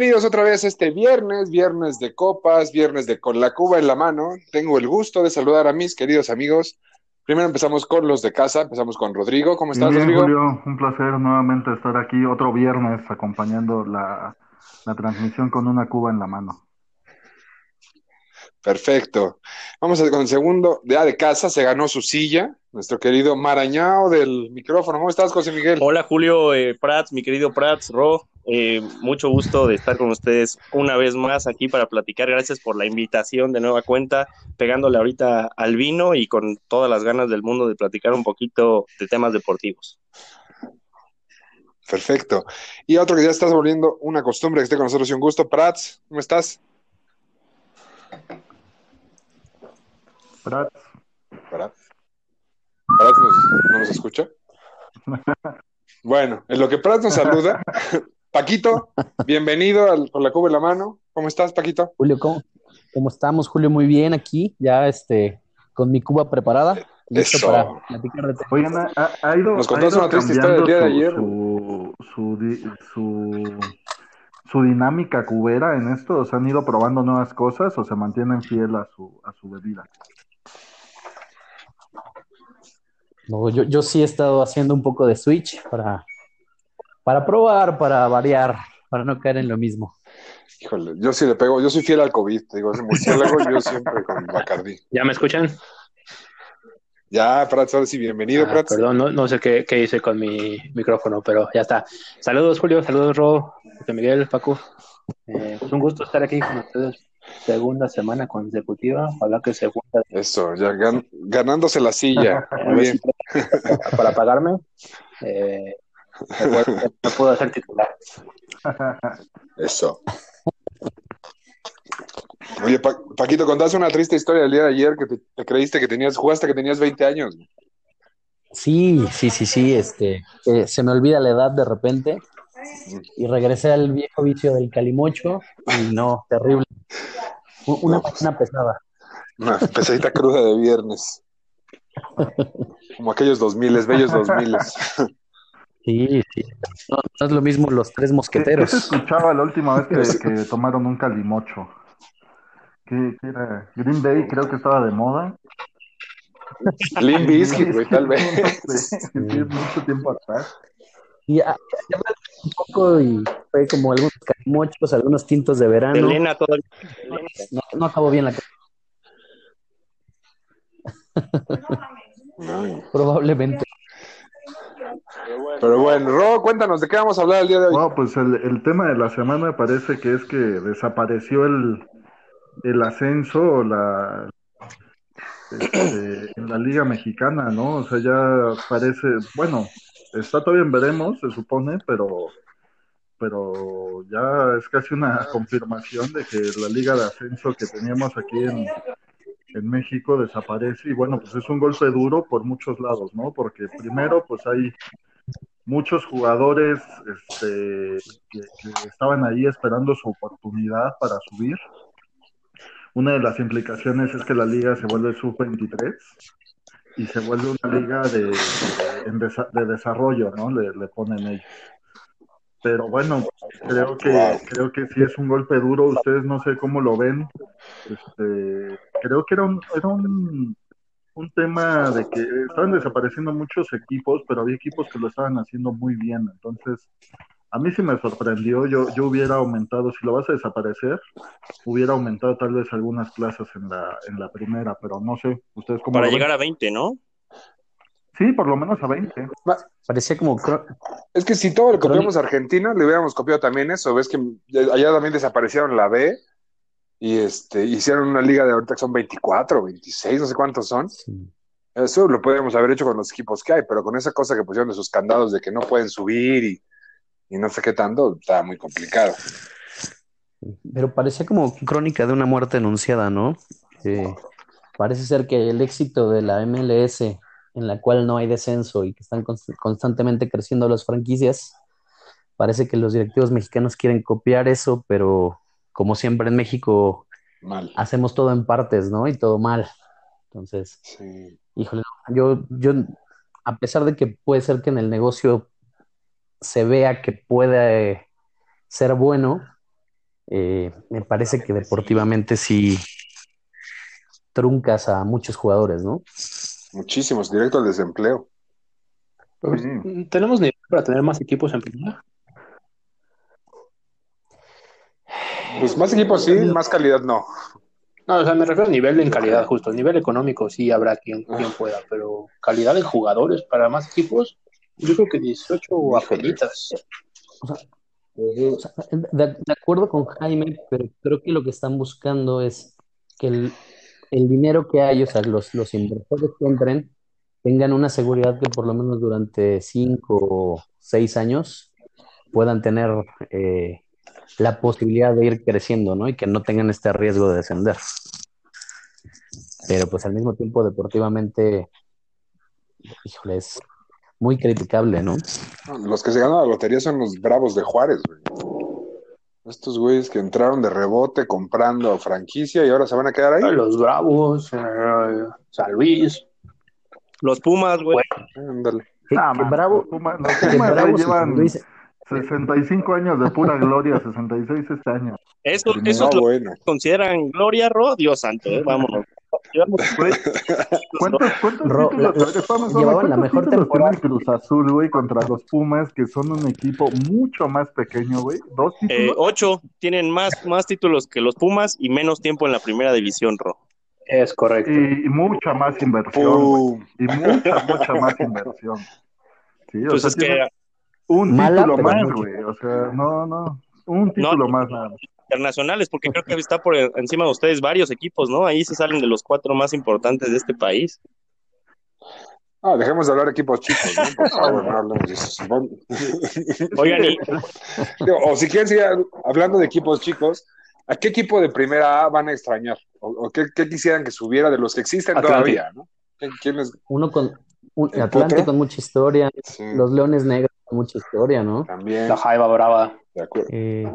Bienvenidos otra vez este viernes, viernes de copas, viernes de con la Cuba en la mano. Tengo el gusto de saludar a mis queridos amigos. Primero empezamos con los de casa, empezamos con Rodrigo. ¿Cómo estás, Bien, Rodrigo? Julio, un placer nuevamente estar aquí otro viernes acompañando la, la transmisión con una Cuba en la mano. Perfecto. Vamos a- con el segundo de A de casa, se ganó su silla, nuestro querido Marañao del micrófono. ¿Cómo estás, José Miguel? Hola Julio eh, Prats, mi querido Prats, Ro, eh, mucho gusto de estar con ustedes una vez más aquí para platicar. Gracias por la invitación de nueva cuenta, pegándole ahorita al vino y con todas las ganas del mundo de platicar un poquito de temas deportivos. Perfecto. Y otro que ya estás volviendo una costumbre que esté con nosotros y un gusto, Prats, ¿cómo estás? Prats, Prats. Prats nos- no nos escucha. Bueno, en lo que Prats nos saluda, Paquito, bienvenido al, con la Cuba en la mano. ¿Cómo estás, Paquito? Julio, ¿cómo, cómo estamos? Julio, muy bien aquí, ya este, con mi cuba preparada, listo Eso. para platicar de oigan, ha, ha ido, Nos contaste una triste historia del cambiando día de su, su, su, di- su, su dinámica cubera en esto, o sea, han ido probando nuevas cosas o se mantienen fiel a su, a su bebida. No, yo, yo sí he estado haciendo un poco de switch para, para probar, para variar, para no caer en lo mismo. Híjole, yo sí le pego, yo soy fiel al COVID, te digo, ese murciélago, yo siempre con Bacardí. ¿Ya me escuchan? Ya, Prats, ahora sí, bienvenido, Ah, Prats. perdón, no, no sé qué, qué hice con mi micrófono, pero ya está. Saludos, Julio, saludos, Ro, José Miguel, Paco. Eh, pues un gusto estar aquí con ustedes. Segunda semana consecutiva, ojalá que segunda Eso, ya gan- ganándose la silla. Bien. para, pagarme. Eh, no puedo hacer titular. Eso. Oye, Pa- Paquito, contaste una triste historia del día de ayer que te, te creíste que tenías, jugaste que tenías 20 años. Sí, sí, sí, sí, este, eh, se me olvida la edad de repente y regresé al viejo vicio del calimocho y no, terrible. Una No, una pesada. Una pesadita cruda de viernes. Como aquellos 2000, bellos 2000. Sí, sí. No, no es lo mismo los tres ¿Qué, qué se mosqueteros. escuchaba la última vez que, que tomaron un calimocho? ¿Qué, qué era? Green Day creo que estaba de moda. Bizkit, güey, tal vez. Sí, sí, mucho tiempo atrás. Y ya, ya me un poco y fue como algunos calimochos, algunos tintos de verano. Elena todavía. No, no acabó bien la cosa, No, probablemente. Pero bueno, Ro, cuéntanos, ¿de qué vamos a hablar el día de hoy? Bueno, pues el, el tema de la semana parece que es que desapareció el, el ascenso o la este, en la Liga Mexicana, ¿no? O sea, ya parece, bueno, está todavía en veremos, se supone, pero pero ya es casi una confirmación de que la Liga de Ascenso que teníamos aquí en, en México desaparece y bueno, pues es un golpe duro por muchos lados, ¿no? Porque primero, pues hay muchos jugadores este, que, que estaban ahí esperando su oportunidad para subir. Una de las implicaciones es que la liga se vuelve sub-23 y se vuelve una liga de, de desarrollo, ¿no? Le, le ponen ellos. Pero bueno, creo que creo que sí es un golpe duro. Ustedes no sé cómo lo ven. Este, creo que era un, era un, un tema de que estaban desapareciendo muchos equipos, pero había equipos que lo estaban haciendo muy bien. Entonces, a mí sí me sorprendió. Yo, yo hubiera aumentado, si lo vas a desaparecer, hubiera aumentado tal vez algunas plazas en la, en la primera, pero no sé. ¿Ustedes cómo Para lo ven? llegar a 20, ¿no? Sí, por lo menos a 20. Parecía como Es que si todo le copiamos a Argentina, le hubiéramos copiado también eso. Ves que allá también desaparecieron la B y este hicieron una liga de ahorita que son 24, 26, no sé cuántos son. sí. Eso lo podríamos haber hecho con los equipos que hay, pero con esa cosa que pusieron de sus candados de que no pueden subir y y no sé qué tanto, está muy complicado. Pero parecía como crónica de una muerte anunciada, ¿no? Eh, parece ser que el éxito de la MLS, en la cual no hay descenso y que están const- constantemente creciendo las franquicias, parece que los directivos mexicanos quieren copiar eso, pero como siempre en México Mal. hacemos todo en partes, ¿no? Y todo mal. Entonces, Sí. híjole, yo, yo, a pesar de que puede ser que en el negocio se vea que puede ser bueno, eh, me parece que deportivamente sí truncas a muchos jugadores, ¿no? Muchísimos, directo al desempleo. Pues, Mm. ¿Tenemos nivel para tener más equipos en primera? Pues más equipos sí, más calidad no. No, o sea, me refiero a nivel en calidad, justo. Nivel económico sí habrá quien, quien pueda, pero calidad de jugadores para más equipos, yo creo que 18 apelitas. O sea, de, de acuerdo con Jaime, pero creo que lo que están buscando es que el, el dinero que hay, o sea, los, los inversores que entren, tengan una seguridad que por lo menos durante cinco o seis años puedan tener eh, la posibilidad de ir creciendo, ¿no? Y que no tengan este riesgo de descender. Pero pues al mismo tiempo deportivamente, híjole, es muy criticable, ¿no? Los que se ganan la lotería son los bravos de Juárez, güey. Estos güeyes que entraron de rebote comprando franquicia y ahora se van a quedar ahí. Los Bravos, eh, San Luis. Los Pumas, güey. Ándale. Ah, man, bravo, los Pumas- los y llevan Luis- 65 años de pura gloria, 66 este año. Eso, No, eso es lo bueno. que consideran gloria, Ro. Dios santo, eh, vámonos. ¿Cuántos, cuántos Ro- títulos, la- a ver, espérame, espérame, llevaban la ¿cuántos mejor temporada. tiene Cruz Azul, güey, contra los Pumas, que son un equipo mucho más pequeño, güey? ¿Dos Eh, títulos? ocho tienen más, más títulos que los Pumas y menos tiempo en la primera división, Ro. Es correcto. y, y mucha más inversión. Pum. Y mucha, mucha más inversión. Sí, o Pues sea, es que un Mala, título más, güey. O sea, no, no. Un título más, nada más. Internacionales, porque creo que está por encima de ustedes varios equipos, ¿no? Ahí se salen de los cuatro más importantes de este país. Ah, dejemos de hablar de equipos chicos, ¿no? Por favor, no hablemos de eso. Oigan, y O si quieren seguir hablando de equipos chicos, ¿a qué equipo de primera A van a extrañar? ¿O, o qué, qué quisieran que subiera de los que existen Atlante. todavía, ¿no? Uno con un ¿El Atlante Potro? con mucha historia, Sí, los Leones Negros con mucha historia, ¿no? también, La Jaiba Brava. de acuerdo. Eh,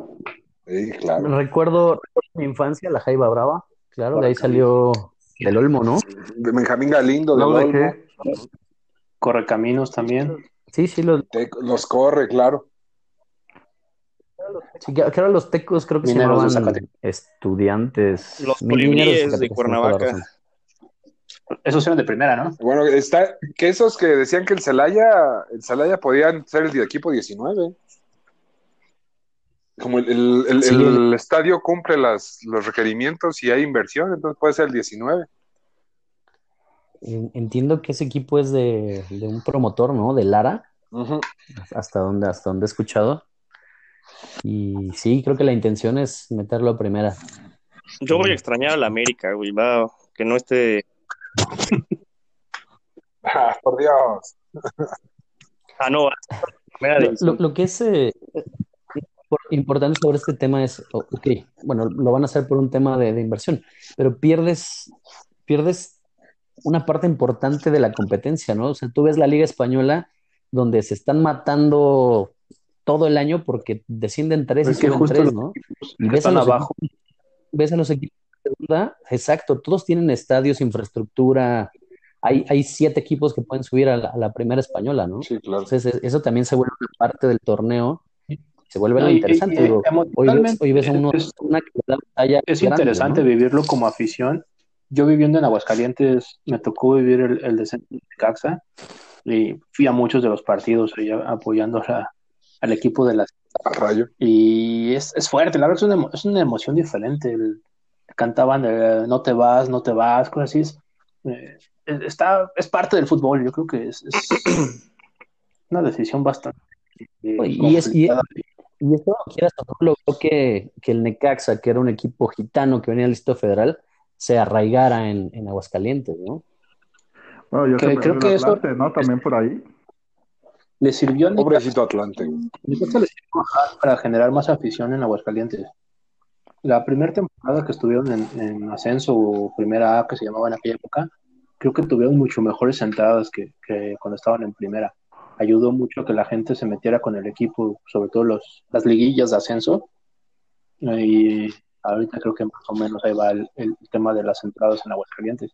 Sí, claro. recuerdo, recuerdo mi infancia, la Jaiba Brava, claro, de ahí salió del Olmo, ¿no? De Benjamín Galindo, de No Olmo, dejé. Correcaminos también. Sí, sí, los, te- los corre, claro. sí, que, ahora los tecos creo que se Mineros de llamaban estudiantes. Los Mineros de Cuernavaca. Esos eran de primera, ¿no? Bueno, está que esos que decían que el Celaya, el Celaya podían ser el equipo 19. Como el, el- el- Sí. el estadio cumple las, los requerimientos y hay inversión, entonces puede ser el 19. En- Entiendo que ese equipo es de, de un promotor, ¿no? De Lara, hasta donde, hasta donde he escuchado. Y sí, creo que la intención es meterlo a primera. yo voy a extrañar a la América, güey, va, que no esté. Ah, por Dios. Ah, no, Lo, lo- lo que es eh, importante sobre este tema es, ok, bueno, lo van a hacer por un tema de, de inversión, pero pierdes, pierdes una parte importante de la competencia, ¿no? O sea, tú ves la Liga Española donde se están matando todo el año porque descienden tres y Es suben tres, ¿no? equipos Y ves a están los abajo. equipos, ves a los equipos de segunda, exacto, todos tienen estadios, infraestructura, hay, hay siete equipos que pueden subir a la, a la primera española, ¿no? Sí, claro. Entonces, e- eso también se vuelve parte del torneo, se vuelve No, lo y- interesante. y- digo, hoy ves, emocionalmente hoy ves a uno- es- una batalla Es grande, interesante ¿no? vivirlo como afición. Yo viviendo en Aguascalientes, me tocó vivir el, el descenso de Caxa y fui a muchos de los partidos ahí apoyando a- al equipo de las Al rayo. y es, es fuerte, la verdad es una, es una emoción diferente. El- cantaban eh, no te vas, no te vas, cosas así. Es, eh, está, es parte del fútbol, yo creo que es, es una decisión bastante eh, Y es- y-. Y esto, quieras logró que, que el Necaxa, que era un equipo gitano que venía del Distrito Federal, se arraigara en, en Aguascalientes, ¿no? Bueno, yo Que creo que el eso- Atlante, ¿no? También por ahí. le sirvió a Necaxa- Pobrecito Atlante. Necaxa le sirvió para generar más afición en Aguascalientes. La primera temporada que estuvieron en, en ascenso o primera A, que se llamaba en aquella época, creo que tuvieron mucho mejores entradas que, que cuando estaban en primera. Ayudó mucho que la gente se metiera con el equipo, sobre todo los, las liguillas de ascenso. Y ahorita creo que más o menos ahí va el, el tema de las entradas en Aguascalientes.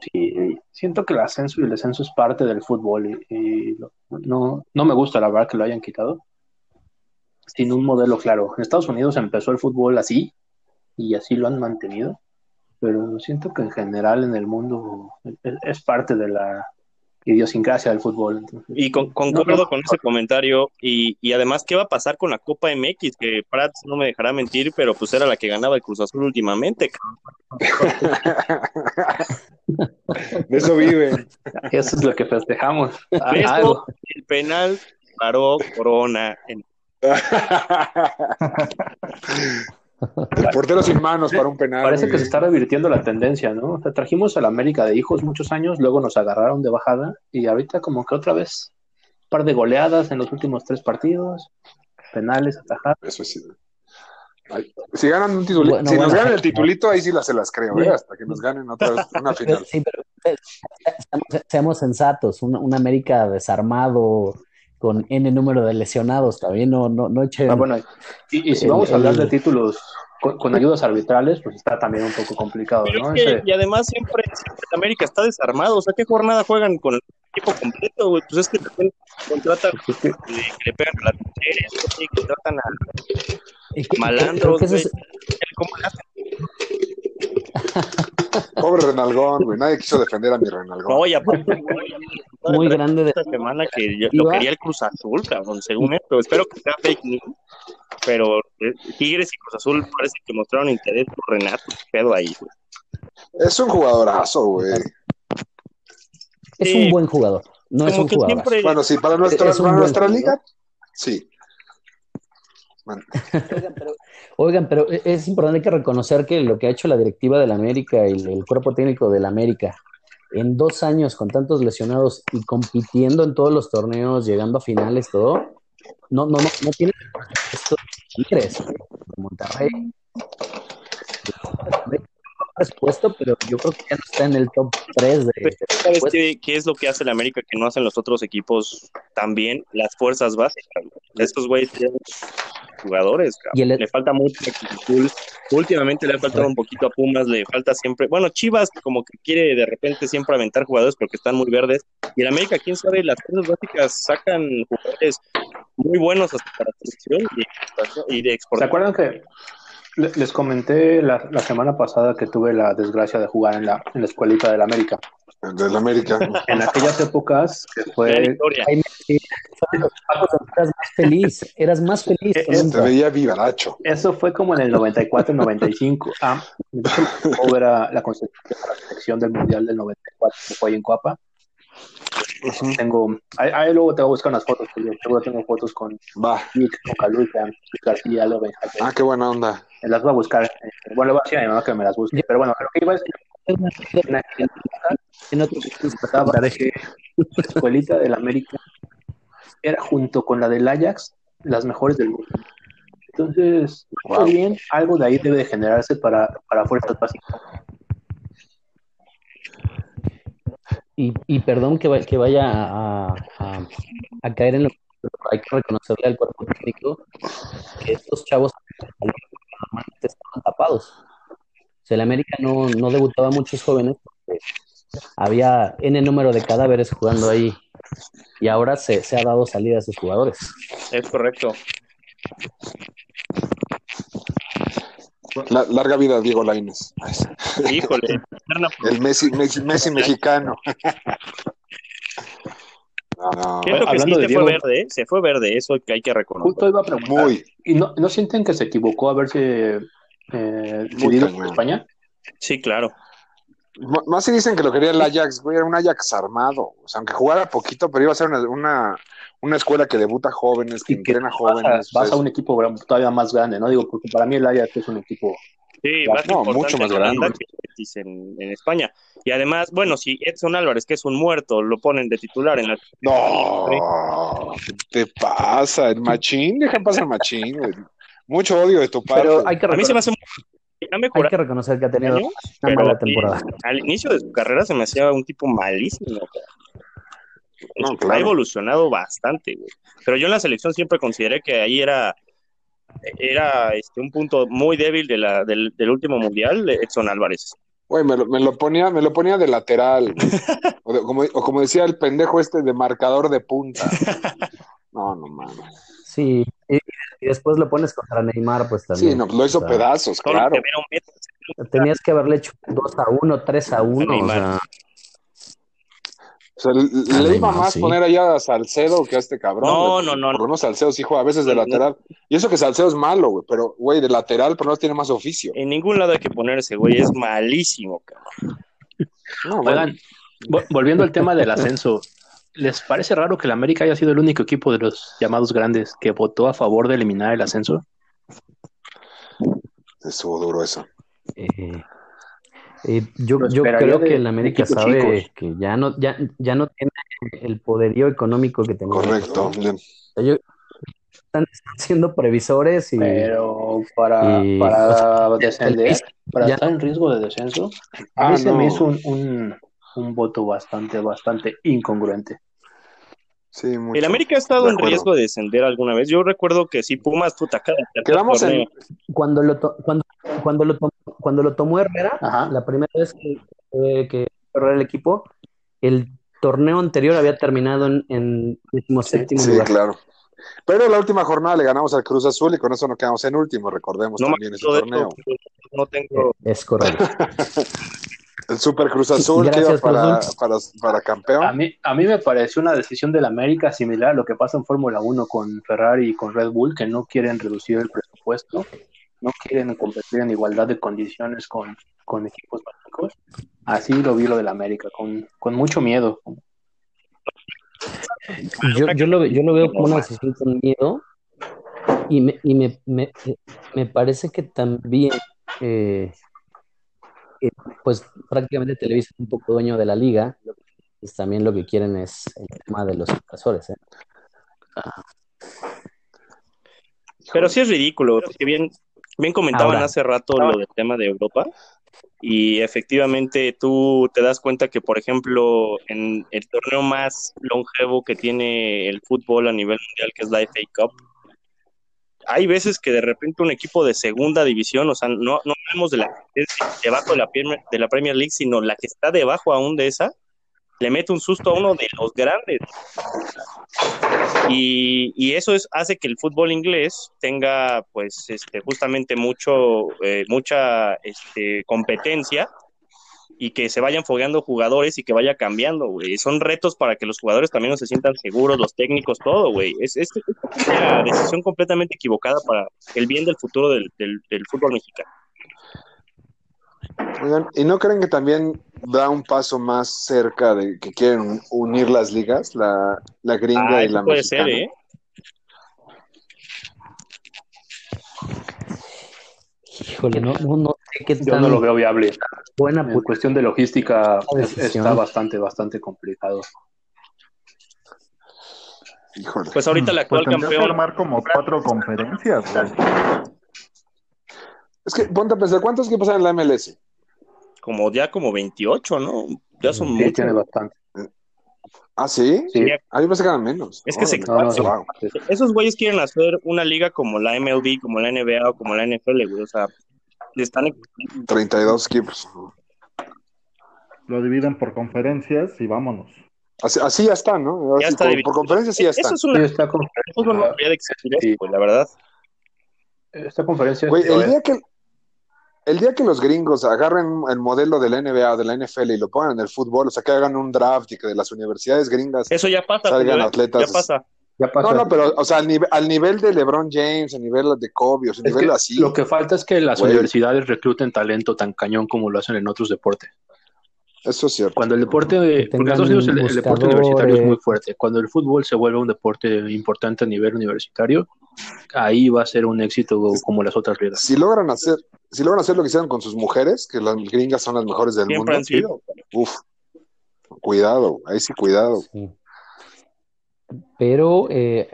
Sí, siento que el ascenso y el descenso es parte del fútbol y, y no, no me gusta la verdad que lo hayan quitado sin un modelo claro. En Estados Unidos empezó el fútbol así y así lo han mantenido, pero siento que en general en el mundo es, es parte de la idiosincrasia del fútbol. entonces, Y con- concuerdo no, no, con ese comentario. Y, y además, ¿qué va a pasar con la Copa MX? Que Prats no me dejará mentir, pero pues era la que ganaba el Cruz Azul últimamente. De eso viven. Eso es lo que festejamos. Ah, el penal paró Corona. En- El portero sin manos para un penal. Parece que se está revirtiendo la tendencia, ¿no? O sea, trajimos a la América de hijos muchos años, luego nos agarraron de bajada y ahorita como que otra vez un par de goleadas en los últimos tres partidos, penales, atajadas. Eso sí. Ay, Si ganan un titulito, Bueno, si nos ganan el titulito, ahí sí las se las creo, ¿eh? Hasta que nos ganen otra vez una final. Sí, pero eh, seamos, seamos sensatos, un, un América desarmado con N número de lesionados, también no, no, no echen- Ah, bueno, y, y si El- vamos a hablar el- de títulos con, con ayudas arbitrales, pues está también un poco complicado, Pero ¿no? es que, Ese- y además siempre, siempre el América está desarmado. O sea, ¿qué jornada juegan con el equipo completo? güey? Pues es que también contratan es que- eh, que le pegan a las mujeres, que tratan a Es malandros, es- ¿Cómo le hacen? Pobre Renalgón, güey. Nadie quiso defender a mi Renalgón. No, y aparte, muy grande de esta semana que yo- lo quería el Cruz Azul, cabrón, según esto. Espero que sea fake news, pero eh, Tigres y Cruz Azul parece que mostraron interés por Renato. ¿Qué pedo ahí, güey? Es un jugadorazo, güey. es Sí. un buen jugador, no es un que jugador. siempre. Bueno, sí, para nuestra, para nuestra liga, sí. Oigan, pero, oigan, pero es importante que reconocer que lo que ha hecho la directiva del América y el, el cuerpo técnico del América en dos años con tantos lesionados y compitiendo en todos los torneos, llegando a finales, todo, no, no, no, no tiene esto Tigres, Monterrey. Presupuesto, pero yo creo que ya no está en el top 3 de, Pero, ¿Sabes qué, qué es lo que hace el América que no hacen los otros equipos también? Las fuerzas básicas. Estos güeyes jugadores, cabrón. Y el- Le falta mucho a Cruz Azul. Últimamente le ha faltado un poquito a Pumas, le falta siempre. Bueno, Chivas como que quiere de repente siempre aventar jugadores porque están muy verdes. Y el América, quién sabe, las fuerzas básicas sacan jugadores muy buenos hasta para selección y de exportación- ¿Se acuerdan que le- les comenté la, la semana pasada que tuve la desgracia de jugar en la, en la escuelita del América? Del América. En aquellas épocas fue. Jaime, eras más feliz, eras más feliz. Te veía vivaracho. Eso fue como en el 94, 95. Ah, era la de la selección del Mundial del 94 que fue ahí en Coapa. Tengo, ahí, ahí luego te voy a buscar unas fotos, que yo seguro tengo fotos con Va. Nick, con Calucha, Luis García, Benjamín. Ah, qué buena onda. Las voy a buscar. eh, Bueno, le voy a decir a mi mamá que me las busque. Pero bueno, lo que iba es que en otro que la escuelita del América era junto con la del Ajax las mejores del mundo. Entonces, Wow. bien, algo de ahí debe de generarse para, para fuerzas básicas. Y, y perdón que, va- que vaya a, a- a caer en lo que hay que reconocerle al cuerpo técnico que estos chavos normalmente estaban tapados. Sea, el América no, no debutaba a muchos jóvenes porque había N número de cadáveres jugando ahí y ahora se, se ha dado salida a esos jugadores. Es correcto. La- larga vida a Diego Lainez. Híjole. El Messi, Messi, Messi mexicano. No, no. Siento que sí Hablando de se Diego- fue verde, ¿eh? se fue verde, eso que hay que reconocer. Justo iba a preguntar. Muy. ¿Y no, no sienten que se equivocó haberse eh, Muy decidido cañón. por España? Sí, claro. M- Más si dicen que lo quería el Ajax, güey, era un Ajax armado. O sea, aunque jugara poquito, pero iba a ser una, una, una escuela que debuta jóvenes, que Y que entrena vas a, jóvenes. vas a un equipo todavía más grande, ¿no? Digo, porque para mí el Ajax es un equipo Sí, No, más mucho más grande. que en, en España. Y además, bueno, si Edson Álvarez, que es un muerto, lo ponen de titular en la No. ¿Qué te pasa? El machín, deja pasar el machín, güey. Mucho odio de tu parte. Pero hay que, A mí se me hace muy... ha hay que reconocer que ha tenido años, una mala temporada. al inicio de su carrera se me hacía un tipo malísimo. No, Ha evolucionado bastante, güey. Pero yo en la selección siempre consideré que ahí era, era este, un punto muy débil de la, del, del último mundial, Edson Álvarez. Güey, me lo, me lo ponía, me lo ponía de lateral. O, de- como, o como decía el pendejo este de marcador de punta. No, no mames. Sí, y, y después lo pones contra Neymar, pues también. Sí, no, lo hizo O sea, pedazos, claro. Tenías que haberle hecho 2 a 1, 3 a 1. O sea, O sea, le, iba más sí. poner allá a Salcedo que a este cabrón. No, no, no, Por lo menos Salcedo sí juega a veces de No, lateral. Y eso que Salcedo es malo, güey. Pero, güey, de lateral, pero no tiene más oficio. En ningún lado hay que poner ese güey, es malísimo, cabrón. No. Oigan, vo- volviendo al tema del ascenso, ¿les parece raro que el América haya sido el único equipo de los llamados grandes que votó a favor de eliminar el ascenso? Estuvo duro eso. eh, eh, yo, creo de- que el América sabe chicos. que ya no, ya, ya no tiene el poderío económico que tenía. Correcto. están, siendo previsores y Pero para, y- para o sea, descender, para ya- estar en riesgo de descenso, a Ah, mí se no. me hizo un, un, un voto bastante, bastante incongruente. Sí, mucho. El América ha estado De en acuerdo. riesgo de descender alguna vez. Yo recuerdo que sí, Pumas, puta, cada tercer Quedamos en- cuando lo, to- cuando, cuando, lo tomó, cuando lo tomó Herrera, Ajá. la primera vez que, eh, que Herrera el equipo, el torneo anterior había terminado en, en séptimo Sí, lugar. claro. Pero la última jornada le ganamos al Cruz Azul y con eso nos quedamos en último, recordemos No me también ese torneo. eso, no tengo. Es correcto. El Super Cruz Azul que Gracias, iba para, Cruz para, para campeón. A mí, a mí me pareció una decisión del América similar a lo que pasa en Fórmula 1 con Ferrari y con Red Bull, que no quieren reducir el presupuesto, no quieren competir en igualdad de condiciones con, con equipos básicos. Así lo vi lo del América, con, con mucho miedo. Yo, yo, lo, yo lo veo como una decisión con miedo y me, y me, me, me parece que también, eh, eh, pues prácticamente Televisa es un poco dueño de la liga, pues también lo que quieren es el tema de los inversores. ¿eh? Pero sí es ridículo, porque bien, bien comentaban Ahora. hace rato lo del tema de Europa. Y efectivamente tú te das cuenta que, por ejemplo, en el torneo más longevo que tiene el fútbol a nivel mundial, que es la FA Cup, hay veces que de repente un equipo de segunda división, o sea, no, no hablemos de la debajo de la, Premier, de la Premier League, sino la que está debajo aún de esa, le mete un susto a uno de los grandes. Y, y eso es, hace que el fútbol inglés tenga, pues, este, justamente mucho, eh, mucha este, competencia y que se vayan fogueando jugadores y que vaya cambiando, güey. Son retos para que los jugadores también no se sientan seguros, los técnicos, todo, güey. Es, es, es una decisión completamente equivocada para el bien del futuro del, del, del fútbol mexicano. Oigan, ¿y no creen que también da un paso más cerca de que quieren unir las ligas, la, la gringa Ah, y la puede mexicana? ser, ¿eh? Híjole, no, no, no sé qué Yo tan no lo veo viable. buena En cuestión de logística está bastante, bastante complicado. Híjole. Pues ahorita el actual Pues que campeón, armar como cuatro conferencias, güey. Es que ponte a pensar, ¿cuántos equipos hay en la MLS? como ya como 28, ¿no? Ya son Sí, muchos. tiene bastante. ¿Ah, sí? Sí. A mí me eran menos. Es que se-. No. Esos güeyes quieren hacer una liga como la MLB, como la NBA o como la NFL, güey. O sea, le están 32 equipos. Lo dividen por conferencias y vámonos. Así, así ya está, ¿no? Ya Así, está por, dividido. por conferencia sí ya está. Eso es Sí, una. con- Sí. güey, la verdad. esta conferencia Güey, el es. día que el día que los gringos agarren el modelo de la NBA o de la NFL y lo pongan en el fútbol, o sea, que hagan un draft y que de las universidades gringas Eso ya pasa, salgan ¿eh? atletas. Ya pasa. Ya pasa. No, no, pero, o sea, al nivel, al nivel de LeBron James, al nivel de Kobe, o sea, al nivel así. Lo que falta es que las Güey. universidades recluten talento tan cañón como lo hacen en otros deportes. Eso es cierto. Cuando el deporte, porque en tengan Estados Unidos el, el deporte universitario es muy fuerte. Cuando el fútbol se vuelve un deporte importante a nivel universitario, ahí va a ser un éxito como las otras ligas. Si logran hacer, si logran hacer lo que hicieron con sus mujeres, que las gringas son las mejores del Siempre mundo, sido. uf, cuidado, ahí sí cuidado. Sí. pero eh,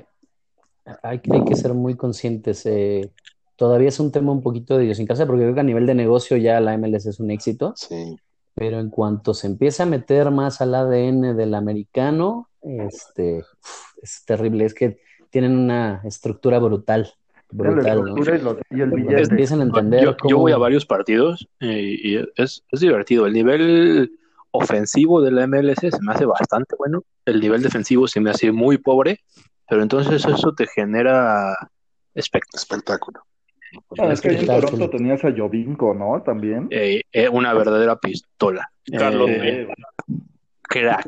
hay, hay que ser muy conscientes. eh, todavía es un tema un poquito de idiosincrasia, porque creo que a nivel de negocio ya la MLS es un éxito, Sí. pero en cuanto se empieza a meter más al ADN del americano, este, uf, es terrible. Es que tienen una estructura brutal, brutal, y, lo- y el empiezan a entender Yo, yo cómo- voy a varios partidos eh, y es, es divertido. El nivel ofensivo de la MLS se me hace bastante bueno. El nivel defensivo se me hace muy pobre, pero entonces eso te genera espect- Espectáculo. Ah, es que ahí en. Toronto tenías a Jovinko, ¿no? También. eh, eh, una verdadera pistola. Carlos Eh, Vela.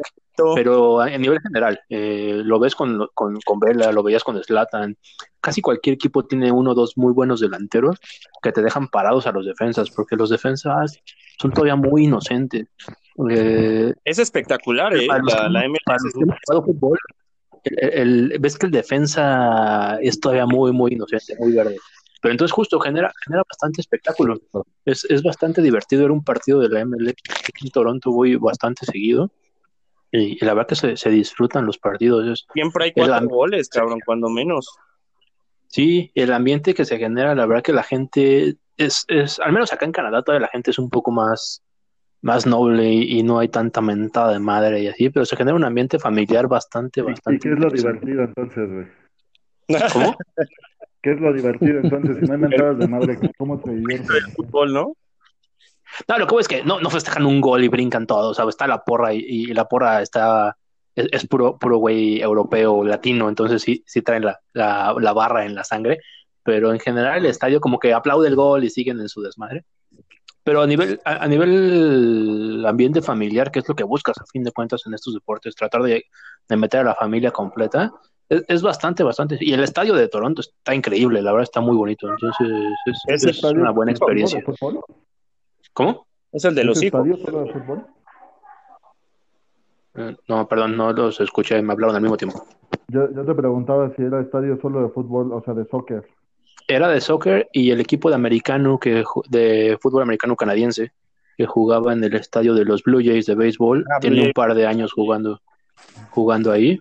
Pero a a nivel general, eh, lo ves con, con, con Vela, lo veías con Zlatan. Casi cualquier equipo tiene uno o dos muy buenos delanteros que te dejan parados a los defensas, porque los defensas son todavía muy inocentes. Eh, Es espectacular, ¿eh? para los La, la para MLS los que jugado fútbol, el- el- ves que el defensa es todavía muy, muy inocente, muy verde. Pero entonces justo genera, genera bastante espectáculo. Es, es bastante divertido ver un partido de la ML. Aquí en Toronto voy bastante seguido. Y, y la verdad que se, se disfrutan los partidos. Es- Siempre hay El cuatro goles, cabrón, cuando menos. sí, el ambiente que se genera, la verdad que la gente es, es, al menos acá en Canadá todavía la gente es un poco más, más noble y, y no hay tanta mentada de madre y así, pero se genera un ambiente familiar bastante, ¿Y, y bastante. qué es lo divertido entonces, güey? ¿Cómo? ¿Qué es lo divertido entonces? Si no hay mentadas de madre, ¿cómo se El divierten? fútbol, ¿no? No, lo que es que no, no festejan un gol y brincan todos, ¿sabes? Está la porra y, y la porra está, es, es puro, puro güey europeo, latino, entonces sí, sí traen la, la, la barra en la sangre, pero en general el estadio como que aplaude el gol y siguen en su desmadre. Pero a nivel, a, a nivel ambiente familiar, que es lo que buscas a fin de cuentas en estos deportes, tratar de, de meter a la familia completa, es, es bastante, bastante. Y el estadio de Toronto está increíble, la verdad está muy bonito, entonces es, Ese es una buena ¿Es experiencia. fútbol? ¿Cómo? Es el de los ¿Es hijos. estadio solo de fútbol? Eh, No, perdón, no los escuché, me hablaron al mismo tiempo. Yo, yo te preguntaba si era estadio solo de fútbol, o sea, de soccer. Era de soccer y el equipo de americano que de fútbol americano canadiense que jugaba en el estadio de los Blue Jays de béisbol Ah, tiene un par de años jugando jugando ahí.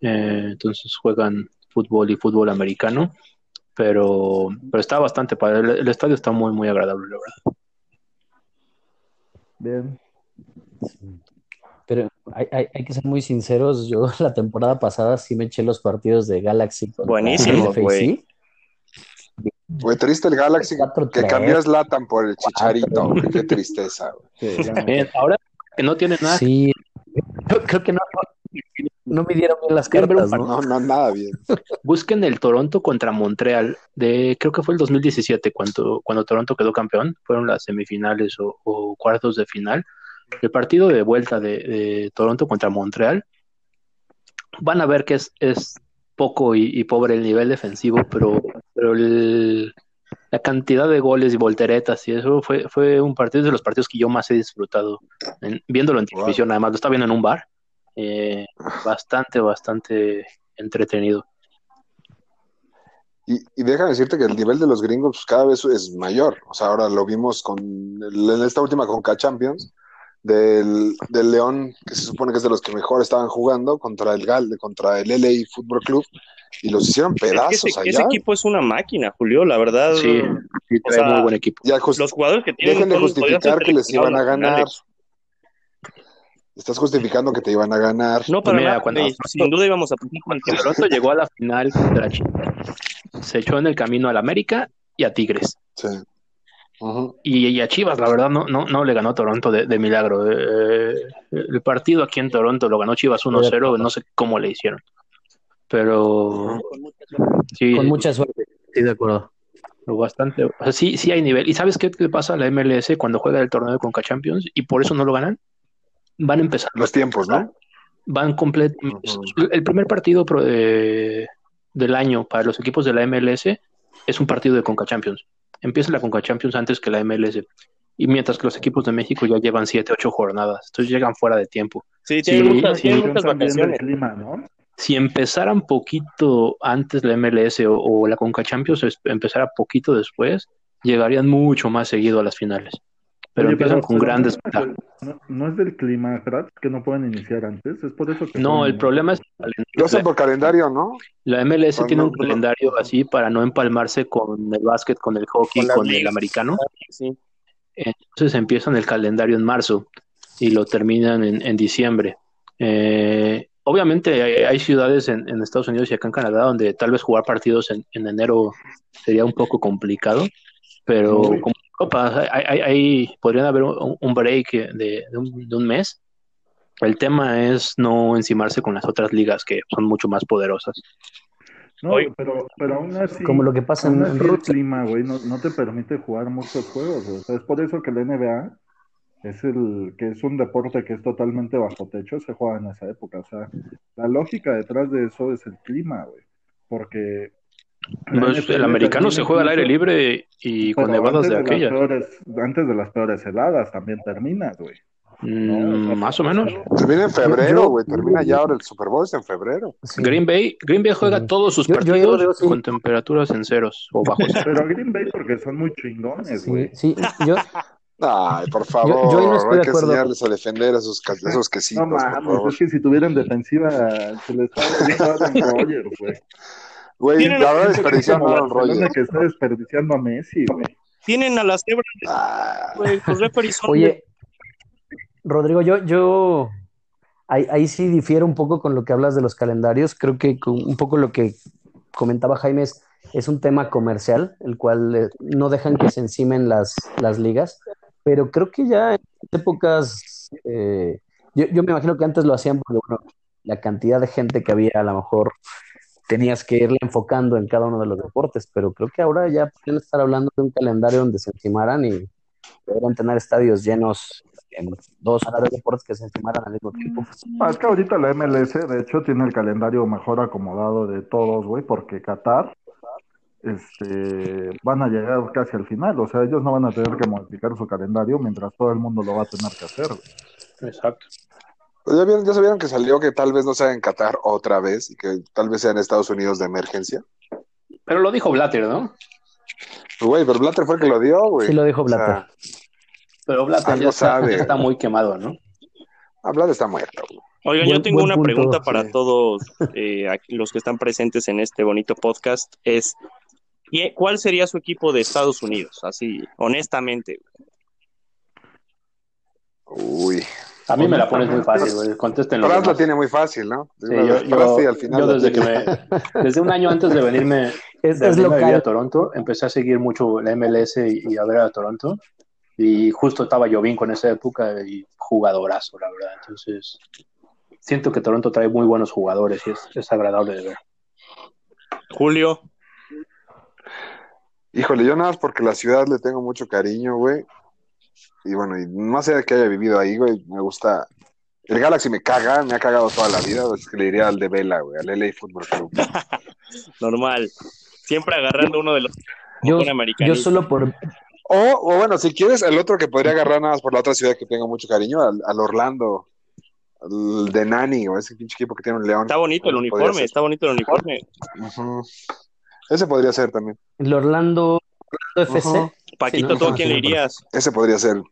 Eh, entonces juegan fútbol y fútbol americano, pero pero está bastante padre. El, el estadio está muy muy agradable, la verdad. Bien. Pero hay, hay- hay que ser muy sinceros. Yo la temporada pasada sí me eché los partidos de Galaxy Buenísimo, güey. Güey, triste el Galaxy Cuatro, que tres. cambias Latan por el Chicharito. Qué tristeza, güey. Sí, ya. Bien, ahora que no tiene nada, Sí, creo, creo que no, no midieron bien las ¿Quieren ver un cartas, ¿no? No, no, nada bien. busquen el Toronto contra Montreal de creo que fue el 2017 cuando cuando Toronto quedó campeón, fueron las semifinales o, o cuartos de final. El partido de vuelta de, de Toronto contra Montreal van a ver que es, es poco y, y pobre el nivel defensivo, pero, pero el- la cantidad de goles y volteretas y eso fue, fue un partido de los partidos que yo más he disfrutado en- viéndolo en televisión, además lo estaba viendo en un bar, eh, bastante, bastante entretenido. Y, y déjame decirte que el nivel de los gringos pues, cada vez es mayor. O sea, ahora lo vimos con el- en esta última Conca Champions del, del León, que se supone que es de los que mejor estaban jugando, contra el Gal, contra el LA Fútbol Club, y los hicieron Es que pedazos ese, allá. ese equipo es una máquina, Julio, la verdad. Sí, sí, o trae sea, muy buen equipo. Ya just- Los jugadores que tienen dejen de justificar que les iban a ganar. Estás justificando que te iban a ganar. No, para Mira, nada, cuando-. Sin duda íbamos a con Cuando Toronto llegó a la final contra Chivas, se echó en el camino al América y a Tigres. Sí. Y, y a Chivas, la verdad, no, no, no le ganó Toronto de, de milagro. Eh, el partido aquí en Toronto lo ganó Chivas 1-0, no sé cómo le hicieron. Pero sí, Con mucha suerte, sí, de acuerdo. lo bastante. O sea, sí, sí hay nivel. ¿Y sabes qué le pasa a la MLS cuando juega el torneo de Conca Champions y por eso no lo ganan? Van a empezar Los tiempos, ¿no? van completo. Ujú. El primer partido pro- eh, del año para los equipos de la MLS es un partido de Conca Champions. Empieza la Conca Champions antes que la MLS. Y mientras que los equipos de México ya llevan 7, 8 jornadas. Entonces llegan fuera de tiempo. Sí, Sí, muchas, sí. Si empezaran poquito antes la MLS o, o la Conca Champions empezara poquito después, llegarían mucho más seguido a las finales. Pero Oye, empiezan pero- con pero grandes no, es- no, no es del clima, Kratz, que no pueden iniciar antes, es por eso que No, pueden el problema es Lo hacen por calendario, ¿no? la MLS Cuando- tiene un calendario así para no empalmarse con el básquet, con el hockey, Con el americano. Sí. Entonces empiezan el calendario en marzo y lo terminan en, en diciembre. Eh, obviamente hay, hay ciudades en, en Estados Unidos y acá en Canadá donde tal vez jugar partidos en, en enero sería un poco complicado, pero como Hay- hay- podrían haber un, un break de, de un, de un mes. El tema es no encimarse con las otras ligas que son mucho más poderosas. No, pero, pero aún así, Como lo que pasa en, el clima, güey, no, no te permite jugar muchos juegos. O sea, es por eso que la NBA es el que es un deporte que es totalmente bajo techo, se juega en esa época. O sea, la lógica detrás de eso es el clima, güey. Porque Pues, el americano se juega al aire libre y con nevadas de aquellas. peores- antes de las peores heladas también terminas, güey. Mm, más o menos. Termina en febrero, Yo- güey. Termina ya ahora el Super Bowl es en febrero. Sí. Green Bay, Green Bay juega todos sus Yo- yo partidos sí. con temperaturas en ceros o bajo cero. Pero Green Bay porque son muy chingones, güey. sí, yo, Ay, por favor, yo ahí no estoy hay de que acuerdo. enseñarles a defender a esos, ca- esos quesitos, No mames, es que si tuvieran defensiva, se les está volviendo a Aaron Rodgers, güey. Güey, Tienen la verdad como a Aaron Barcelona Rodgers. que está desperdiciando a Messi, güey. Tienen a las cebras, Ah, güey. Oye, Rodrigo, yo, yo ahí, ahí sí difiero un poco con lo que hablas de los calendarios. Creo que con un poco lo que comentaba Jaime es, es un tema comercial, el cual eh, no dejan que se encimen las, las ligas, pero creo que ya en épocas, eh, yo, yo me imagino que antes lo hacían porque, bueno, la cantidad de gente que había, a lo mejor tenías que irle enfocando en cada uno de los deportes, pero creo que ahora ya pueden estar hablando de un calendario donde se encimaran y podrían tener estadios llenos en dos o tres deportes que se encimaran al mismo tiempo. Ah, es que ahorita la MLS, de hecho, tiene el calendario mejor acomodado de todos, güey, porque Qatar este, van a llegar casi al final. O sea, ellos no van a tener que modificar su calendario mientras todo el mundo lo va a tener que hacer. güey. Exacto. ¿Ya, vieron, ya sabían que salió que tal vez no sea en Qatar otra vez y que tal vez sea en Estados Unidos de emergencia? Pero lo dijo Blatter, ¿no? Güey, pero Blatter fue el que lo dio, güey. Sí lo dijo O sea, Blatter. Pero Blatter ya está, sabe. ya está muy quemado, ¿no? ah, Blatter está muerto. güey. Oigan, Buen- yo tengo una punto, pregunta para sí. todos eh, aquí- los que están presentes en este bonito podcast. Es, ¿y- ¿cuál sería su equipo de Estados Unidos? Así, honestamente. Uy. A mí me la pones muy fácil, güey. Contesten lo demás. tiene muy fácil, ¿no? Sí, yo, yo- al final yo desde que me, desde un año antes de venirme, Es, de es venirme a. Toronto, empecé a seguir mucho la MLS y, y a ver a Toronto. Y justo estaba Jovín con esa época y jugadorazo, la verdad. Entonces, siento que Toronto trae muy buenos jugadores y es, es agradable de ver. Julio, Híjole, yo nada más porque la ciudad le tengo mucho cariño, güey. Y bueno, y más allá de que haya vivido ahí, güey, me gusta. El Galaxy me caga, me ha cagado toda la vida, así que le diría al de Vela, güey, al LA Football Club. normal. Siempre agarrando uno de los Yo, yo solo por, O, o bueno, si quieres, el otro que podría agarrar nada más por la otra ciudad que tengo mucho cariño, al, al Orlando, al de Nani, o ese pinche equipo que tiene un león. Está bonito el uniforme, está bonito el uniforme. Ese podría ser también. el Orlando, Ujú. Paquito, Sí, no, ¿tú a quién sí, le no, irías? Ese podría ser.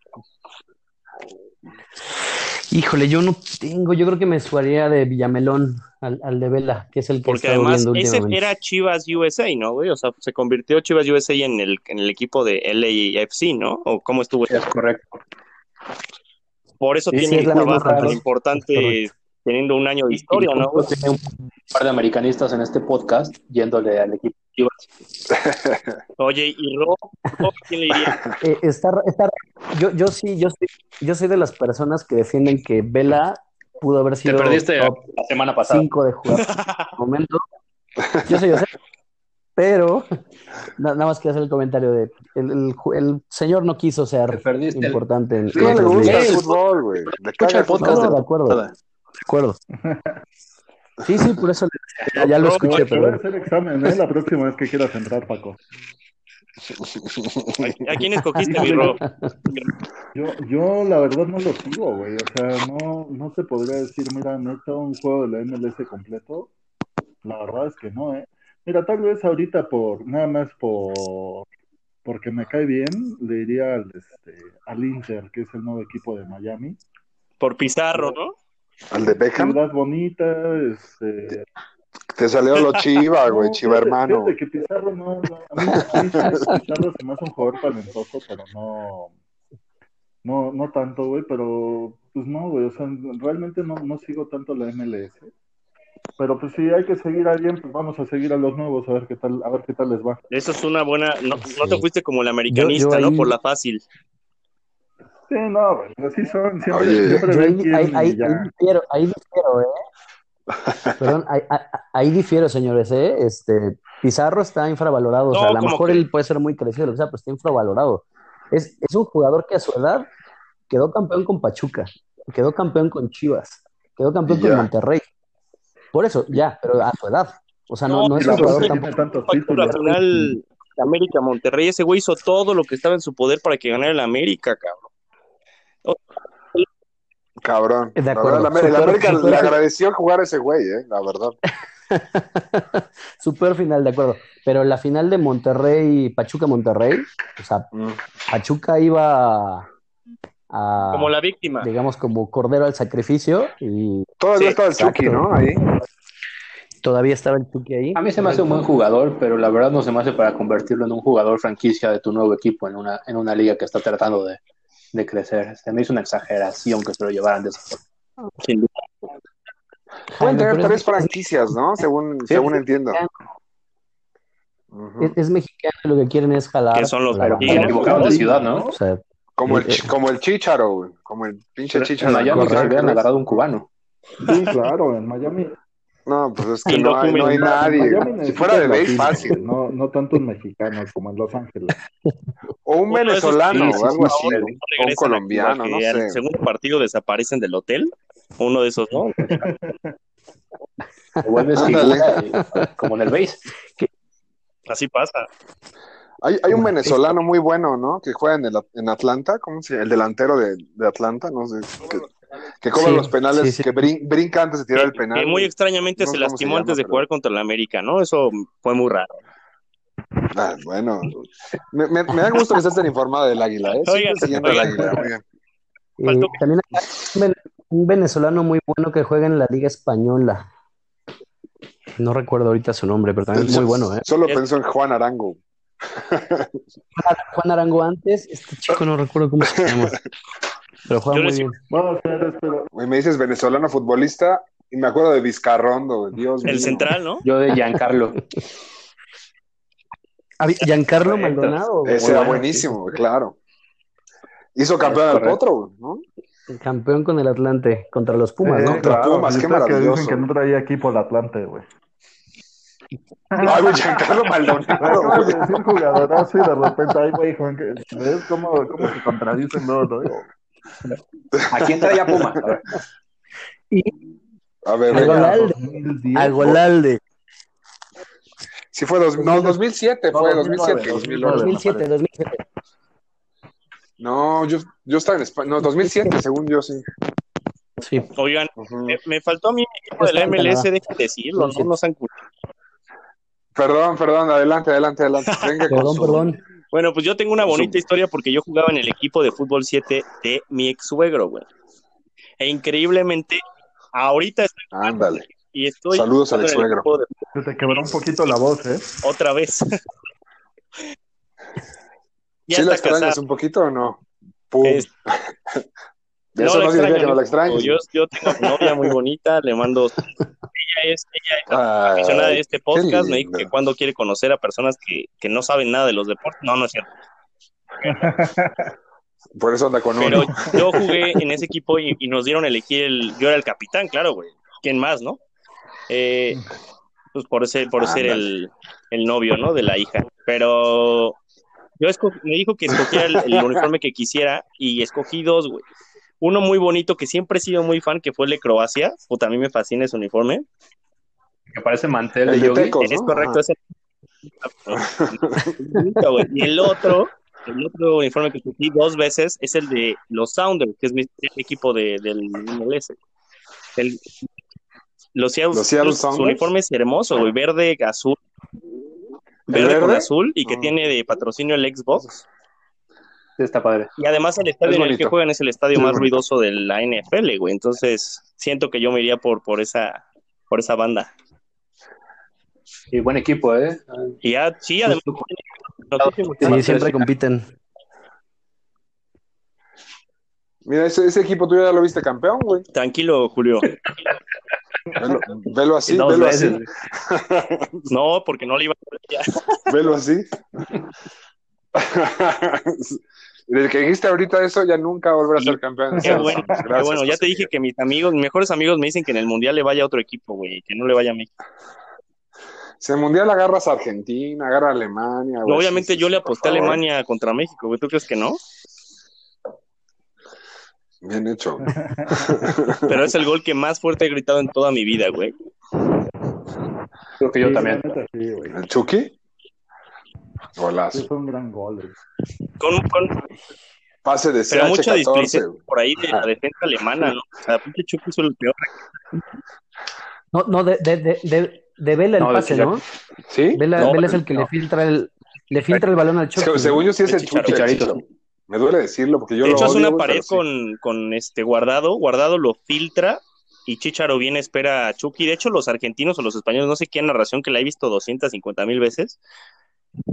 Híjole, yo no tengo, yo creo que me suaría de Villamelón al, al de Vela, que es el que Porque además viendo ese era Chivas USA, ¿no, güey? O sea, se convirtió Chivas USA en el, en el equipo de LAFC, ¿no? ¿O cómo estuvo? Es correcto. Por eso Sí, sí, tiene es la misma baja tan importante. Teniendo un año de historia, ¿no? Tiene un par de americanistas en este podcast yéndole al equipo Chivas. Oye, ¿y Ro? ¿Ro a quién le iría? Eh, está, está- yo, yo sí, yo soy, yo soy de las personas que defienden que Vela pudo haber Te sido perdiste top la semana pasada. 5 de jugador en el momento. Yo sé, yo sé. Pero na- nada más quiero hacer el comentario de el, el el señor no quiso Te ser importante en, Sí, en le gusta el fútbol, güey. Escucha el podcast No, de de acuerdo. temporada. De acuerdo. Sí, sí, por eso ya lo escuché, Te voy a pero hacer examen, ¿eh? La próxima vez que quieras entrar, Paco. ¿A quién escogiste, mi? Yo, yo la verdad no lo sigo, güey. O sea, no, no se podría decir, mira, neta, un juego de la MLS completo. La verdad es que no, ¿eh? Mira, tal vez ahorita por, nada más por, porque me cae bien, le iría al, este, al Inter, que es el nuevo equipo de Miami. Por Pizarro, ¿no? Al de Beckham. Ciudad bonita, este... Te salió lo chiva, güey, No, chiva fíjate- hermano. fíjate que Pizarro no, no- a mí sí, Pizarro se me hace un jugador talentoso, pero no, no, no tanto, güey, pero pues no, güey, o sea, realmente no, no sigo tanto la MLS. Pero pues si hay que seguir a alguien, pues vamos a seguir a los nuevos, a ver qué tal, a ver qué tal les va. Eso es una buena. No, no te fuiste como el americanista, Yo- yo ¿no? Por la fácil. Sí, no, güey, así son, siempre, Oye. siempre Yo ven ahí, ahí, ahí- difiero, ahí difiero, ¿eh? Perdón, ahí, ahí- difiero, señores, ¿eh? Este, Pizarro está infravalorado, o sea, a lo mejor que- él puede ser muy crecido, lo que sea, pero está infravalorado. Es, es un jugador que a su edad quedó campeón con Pachuca, quedó campeón con Chivas, quedó campeón con. Monterrey. Por eso, ya, pero a su edad. O sea, no, No, no es un jugador verdad tampoco. tiene tantos La títulos. final de América Monterrey, ese güey hizo todo lo que estaba en su poder para que ganara el América, cabrón. Cabrón. De La acuerdo. verdad, la, Super- América super- le agradeció jugar a ese güey, eh, la verdad. Super final, de acuerdo. Pero la final de Monterrey, Pachuca-Monterrey, o sea, Mm. Pachuca iba a, a- Como la víctima. digamos, como cordero al sacrificio y Todavía Sí, estaba el. Chucky, ¿no? Ahí. todavía estaba el Chucky ahí. A mí se me hace un buen jugador, pero la verdad no se me hace para convertirlo en un jugador franquicia de tu nuevo equipo en una, en una liga que está tratando de, de crecer. Se me hizo una exageración que se lo llevaran de esa forma. Sin duda. Pueden tener tres es- franquicias, ¿no? Según, Sí. según entiendo. Es, Ujú. es, es mexicano y lo que quieren es jalar. Que son los equivocaron de ciudad, ¿no? O sea, Como, el, Eh, como el Chicharo. Como el pinche En Chicharo. Miami que se hubieran Ángeles. agarrado un cubano. Sí, claro, en Miami. No, pues es que no hay, no hay nadie. Si fuera de base, latinos, fácil. No, no tantos mexicanos como en Los Ángeles. O un Uno de esos venezolano sí, o algo sí, así. O un colombiano, no sé. segundo partido desaparecen del hotel. Uno de esos, ¿no? Vuelves como en el base. Así pasa. Hay, hay un venezolano muy bueno, ¿no? Que juega en, el, en Atlanta, ¿cómo se llama? El delantero de, de Atlanta, no sé. Que, que cobra Sí, los penales, sí, sí. que brin- brinca antes de tirar el penal. que muy extrañamente No se lastimó llama, antes de pero- jugar contra el América, ¿no? Eso fue muy raro. Ah, bueno, me, me- me da gusto que estés tan informada del águila, ¿eh? Oigan, siguiendo águila, muy bien. eh, Faltó- también hay un ven- un venezolano muy bueno que juega en la Liga Española. No recuerdo ahorita su nombre, pero también es muy bueno, ¿eh? Solo pensó en Juan Arango. Juan Arango antes, este chico no recuerdo cómo se llama, pero juega muy bien. Bueno, pero me dices venezolano futbolista y me acuerdo de Vizcarrondo, Dios mío. El central, ¿no? Yo de Giancarlo. Ah, Giancarlo. Maldonado. Ese era buenísimo, claro. Hizo campeón al potro, ¿no? campeón con el Atlante contra los Pumas, eh, ¿no? Contra claro, Pumas, qué ustedes que maravilloso. dicen que no traía equipo el Atlante, güey. Ay, güey, Giancarlo Maldonado, güey. de decir jugadorazo y de repente, ay, güey, Juan, ¿ves cómo, cómo se contradicen dos, no? ¿A quién traía Puma? A ver. A ver, Algo venga. Agolalde. 2010, Agolalde. Sí fue dos, no, 2007 fue, No, 2007, 2009, 2008. 2007, 2007. No, yo, yo estaba en España, no, 2007 según yo, sí. Sí. Oigan, me, me faltó a mí mi equipo de la MLS, dejen de decirlo, Sí, ¿no? sí. No sean cu- Perdón, perdón, adelante, adelante, adelante. Venga con Perdón, su- perdón. Bueno, pues yo tengo una bonita Su- historia porque yo jugaba en el equipo de fútbol 7 de mi ex suegro, güey. E increíblemente, ahorita estoy Ándale. y estoy Saludos al ex-suegro. equipo de- Se te quebró un poquito la voz, ¿eh? otra vez. ¿Sí la extrañas un poquito o no? Pum. Es- Eso la no significa extraño, que no la extrañes. Yo, yo tengo novia muy bonita, le mando. Ella es, ella es Ay, aficionada de este podcast. Me dijo que cuando quiere conocer a personas que, que no saben nada de los deportes. No, no es cierto. Por eso anda con Pero uno. yo jugué en ese equipo y, y nos dieron elegir el. Yo era el capitán, claro, güey. ¿Quién más, no? Eh, pues por ser, por ser el, el novio, ¿no? De la hija. Pero yo esco- me dijo que escogiera el, el uniforme que quisiera y escogí dos, güey. Uno muy bonito que siempre he sido muy fan, que fue el de Croacia. Puta, a mí me fascina ese uniforme. Que parece mantel El de yogi. Tecos, Es ¿no? correcto, ese. Bonito, güey. Y el otro, el otro uniforme que escogí dos veces es el de los Sounders, que es mi equipo de, del MLS. El, los Seattle, Los Seattle su Sounders. uniforme es hermoso, güey, verde, azul. verde, con verde? azul y que Ah. tiene de patrocinio el Xbox. Sí, está padre. Y además el estadio Es en el que juegan es el estadio es más bonito. ruidoso de la NFL, güey. Entonces siento que yo me iría por, por esa por esa banda. Y buen equipo, ¿eh? Y ya, sí, además Sí, siempre compiten. Mira, ese, ese equipo tuyo ya lo viste campeón, güey. Tranquilo, Julio. Velo, velo así, Dos velo veces. así. No, porque no le iba a ya. Velo así. Desde que dijiste ahorita eso, ya nunca volverá a ser campeón. Qué bueno, Gracias, qué bueno. Ya te dije que mis amigos, mis mejores amigos me dicen que en el mundial le vaya a otro equipo, güey, que no le vaya a México. Si en el mundial agarras a Argentina, agarra a Alemania. güey, Obviamente sí, yo le aposté a. Alemania contra México, güey. ¿Tú crees que no? Bien hecho. güey. Pero es el gol que más fuerte he gritado en toda mi vida, güey. Creo que yo Sí, también. ¿El Chucky? Sí, Golazo. fue un gran gol. Con, con Pase de pero mucha CH14. displicencia por ahí de la defensa alemana, ¿no? O sea, pinche Chucky hizo el peor. No, no, de, de, de, de, Vela el No, pase, ¿no? ¿Sí? Vela, No, Vela es el que no. le filtra el, le filtra el balón al Chucky. Según yo sí es el El Chucky. Chicharito. Me duele decirlo porque yo De lo hecho, odio, una pared pero sí. con, con este guardado, guardado lo filtra y Chicharo viene, espera a Chucky. De hecho, los argentinos o los españoles, no sé quién narración que la he visto 250 mil veces,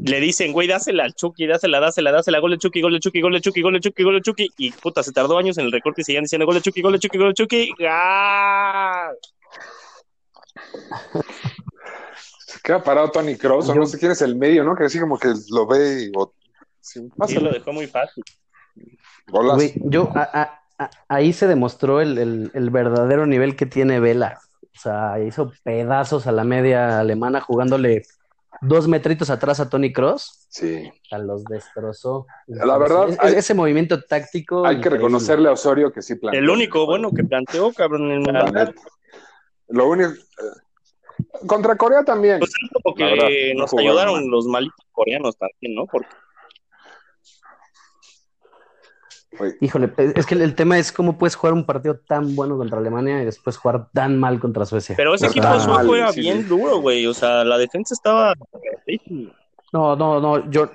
le dicen, güey, dásela al Chucky, dásela, dásela, dásela, gol de Chucky, gol de Chucky, gol de Chucky, gol de Chucky, gol de Chucky. Y puta, se tardó años en el recorte y seguían diciendo gol de Chucky, gol de Chucky, gol de Chucky. ¡Ah! Se queda parado Tony Kroos, o no sé quién es el medio, ¿no? Que así como que lo ve y... o- sí, Sí, lo dejó muy fácil. Golazo. Güey, yo, a- a- a- ahí se demostró el, el, el verdadero nivel que tiene Vela. O sea, hizo pedazos a la media alemana jugándole dos metritos atrás a Tony Cross. Sí. A los destrozó. La verdad, Es- hay- ese movimiento táctico. Hay que reconocerle a Osorio que sí planteó. El único bueno que planteó, cabrón, en el La. Lo único... eh, Contra Corea también. Pues es como verdad, que no nos ayudaron mal. los malitos coreanos también, ¿no? Porque Híjole, es que el, tema es cómo puedes jugar un partido tan bueno contra Alemania y después jugar tan mal contra Suecia. Pero ese equipo sueco era sí, bien sí. duro, güey. O sea, la defensa estaba. No, no, no, yo,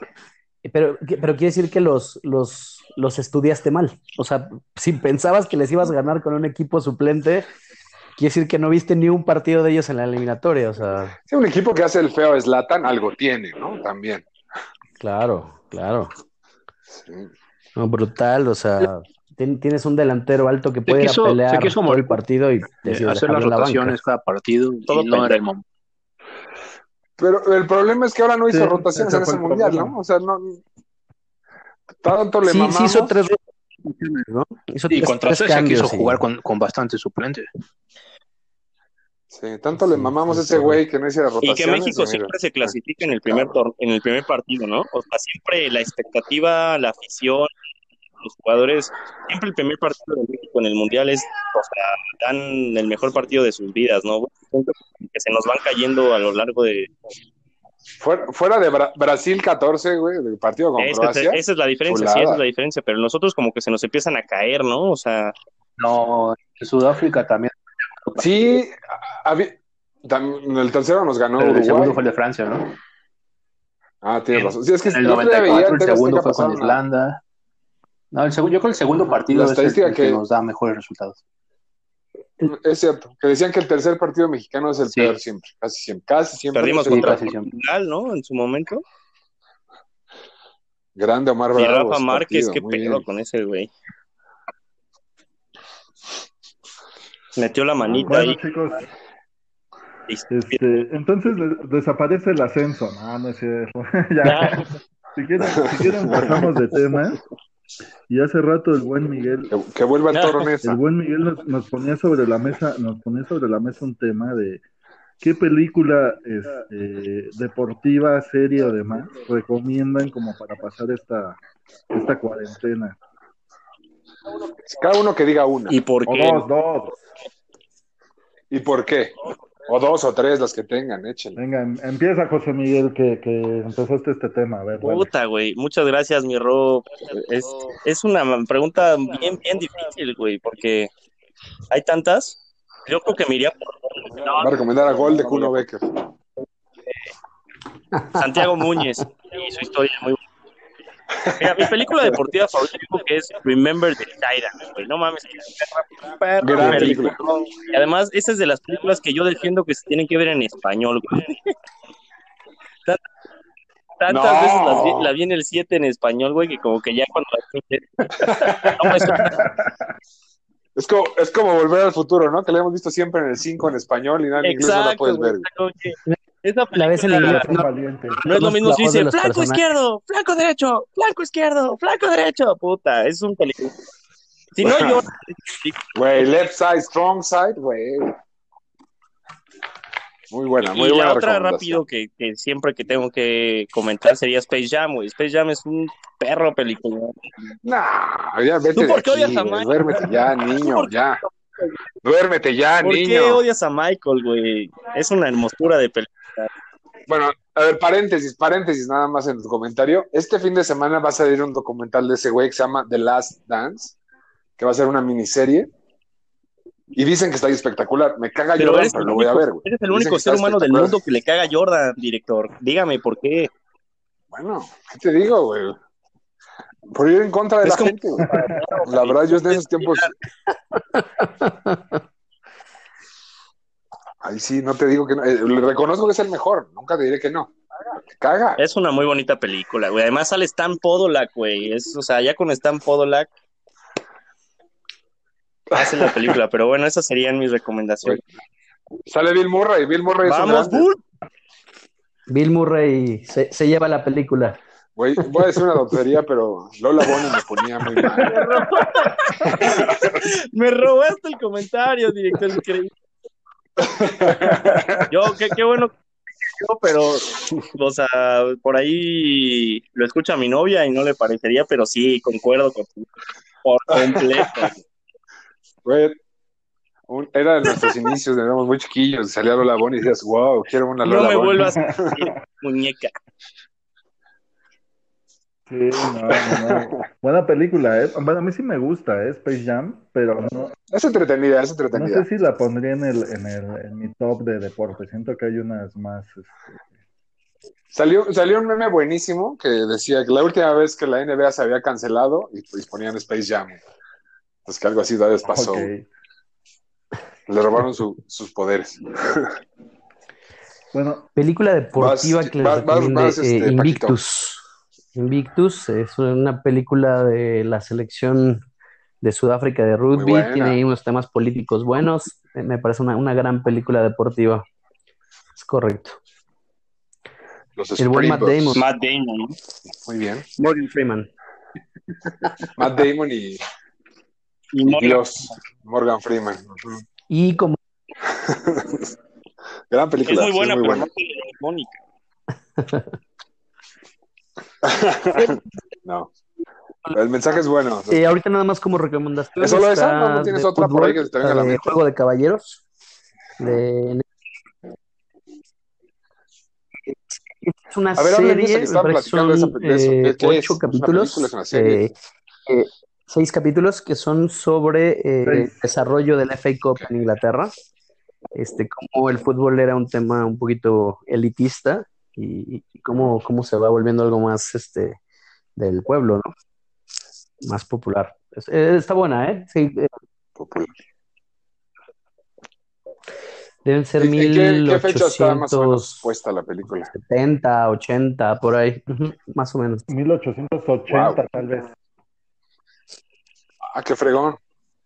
pero, pero quiere decir que los, los, los estudiaste mal. O sea, si pensabas que les ibas a ganar con un equipo suplente, quiere decir que no viste ni un partido de ellos en la eliminatoria. O sea, sí, un equipo que hace el feo a Zlatan, algo tiene, ¿no? También. claro, claro. Sí. No, brutal, o sea, tien- tienes un delantero alto que puede ir quiso- a se pelear quiso todo el partido y Eh, hacer las en la rotaciones cada partido Todo y no era el momento. Pero el problema es que ahora no hizo Sí, rotaciones en ese mundial. ¿no? O sea, no. Tanto le Sí, sí hizo tres rotaciones, ¿no? Hizo Y tres- contra tres Suecia quiso cambios y- jugar con, con bastante suplente. Sí, tanto le Sí, mamamos a ese güey que no hiciera Y rotaciones. que México mira. siempre se clasifica en el primer tor- en el primer partido, ¿no? O sea, siempre la expectativa, la afición, los jugadores, siempre el primer partido de México en el mundial es, o sea, dan el mejor partido de sus vidas, ¿no? Que se nos van cayendo a lo largo de. Fuera, fuera de Bra- Brasil 14, güey, del partido con Esa, es- Croacia. esa es la diferencia, sí, esa es la diferencia. Pero nosotros como que se nos empiezan a caer, ¿no? O sea, No, en Sudáfrica también. Sí, había- el tercero nos ganó Pero el segundo fue el de Francia, ¿no? Ah, tienes razón. Sí, es que En el el otro día veía 94 en el TV segundo fue con pasaron a- Islanda. No, el segundo, yo creo que el segundo partido La es el, que, que- nos da mejores resultados. Es cierto, que decían que el tercer partido mexicano es el Sí. peor siempre, casi siempre, casi siempre. perdimos Sí, contra. Portugal, ¿no? En su momento. Grande Omar Y Bravo. Rafa ese Márquez, partido, qué pedo con ese güey. Metió la manita Bueno, ahí. chicos, y- este, entonces de- desaparece el ascenso. No, no es cierto. ya. Si quieren, si quieren pasamos de tema. Y hace rato el buen Miguel, Que, que vuelva el toro el buen Miguel nos, nos ponía sobre la mesa, nos ponía sobre la mesa un tema de qué película este, deportiva, serie o demás recomiendan como para pasar esta, esta cuarentena. Cada uno que diga una. ¿Y por O qué? dos, dos. ¿Y por qué? O dos o tres, las que tengan, échenle. Venga, em- empieza José Miguel, que, que empezaste este tema. A ver. Puta, güey. Muchas gracias, mi Ro. Es, es una pregunta bien, bien difícil, güey, porque hay tantas. Yo creo que me iría por. Va a recomendar a Gol de Kuno Becker. Santiago Muñez y su historia muy buena. Mira, mi película deportiva favorita que es Remember the Titans, güey. No mames, Gran película. película. Y además, esa es de las películas que yo defiendo que se tienen que ver en español, güey. Tantas No. veces las vi- la vi en el 7 en español, güey, que como que ya cuando la no, pues, Es como, es como volver al futuro, ¿no? Que la hemos visto siempre en el 5 en español y nada, en inglés no la puedes ver. Esa La ves en película inglés, no, no es lo mismo si dice flanco personajes. izquierdo, flanco derecho, flanco izquierdo, flanco derecho. Puta, es un peligro. Si no, yo. Güey, left side, strong side, güey. Muy buena, muy y buena la otra rápido que, que siempre que tengo que comentar sería Space Jam, güey. Space Jam es un perro película. Nah, ya vete ¿Tú de por qué aquí, odias a. Mike? Duérmete ya, niño, ya. Duérmete ya, ¿Por qué niño. odias a Michael, güey? Es una hermosura de película. Bueno, a ver, paréntesis, paréntesis nada más en tu comentario. Este fin de semana va a salir un documental de ese güey que se llama The Last Dance, que va a ser una miniserie. Y dicen que está ahí espectacular. Me caga Pero Jordan, pero lo voy a ver, güey. eres el único ser humano del mundo que le caga a Jordan, director. Dígame por qué. Bueno, ¿qué te digo, güey? Por ir en contra de Es la como- gente. La verdad, yo en esos tiempos. Ahí sí, no te digo que no. Eh, le reconozco que es el mejor. Nunca te diré que no. Caga. Es una muy bonita película, güey. Además sale Stan Podolak, güey. Es, o sea, ya con Stan Podolak hace la película. Pero bueno, esas serían mis recomendaciones. Sale Bill Murray. Bill Murray es un ¡Vamos. Bull! Bill Murray se, se lleva la película. Güey, voy a decir una tontería, pero Lola Bonnie me ponía muy mal. Me robaste el comentario, director. Increíble. Yo, qué, qué bueno pero, o sea, por ahí lo escucha mi novia y no le parecería, pero sí, concuerdo con por completo. Güey, un- era de nuestros inicios, éramos muy chiquillos. Salía Lola Bonnie y decías, wow, quiero una No Lola me Bonnie. vuelvas a decir muñeca. Sí, no, no, no. Buena película, ¿eh? Bueno, a mí sí me gusta, ¿eh? Space Jam, pero no, Es entretenida, es no entretenida. sé si la pondría en el, en el, en mi top de deporte. Siento que hay unas más, este, Salió, salió un meme buenísimo que decía que la última vez que la NBA se había cancelado y pues ponían Space Jam. Entonces que algo así todavía pasó. Le robaron su- sus poderes. Bueno, Película deportiva Vas- que les vas- vas- vas, este, eh, Paquito. Invictus. Es una película de la selección de Sudáfrica de rugby. Tiene ahí unos temas políticos buenos. Eh, Me parece una, una gran película deportiva. Es correcto. Los El buen Matt. Damon. Matt Damon. ¿no? Muy bien. Morgan Freeman. Matt Damon y, Y y Morgan. Dios, Morgan Freeman. Y como Gran Es película. muy sí, buena, muy pero buena. no tiene Mónica. No. El mensaje es bueno. eh, ahorita nada más como recomendación. ¿Es solo esa? ¿No- tienes otra por ahí que te venga a la mente? Juego de Caballeros. De- Es una A ver, serie, que de esa- son de eso. eh, ocho ¿Es una capítulos, película, es una serie? eh, eh, seis capítulos que son sobre eh, el desarrollo del FA Cup en Inglaterra, este, cómo el fútbol era un tema un poquito elitista y, y cómo, cómo se va volviendo algo más este, del pueblo, ¿no? Más popular. Es- eh, está buena, ¿eh? Sí, eh, deben ser ¿En en qué, qué fecha está más o menos 1870, puesta la película? 80, por ahí, más o menos. 1880 Wow. tal vez. Ah, qué fregón.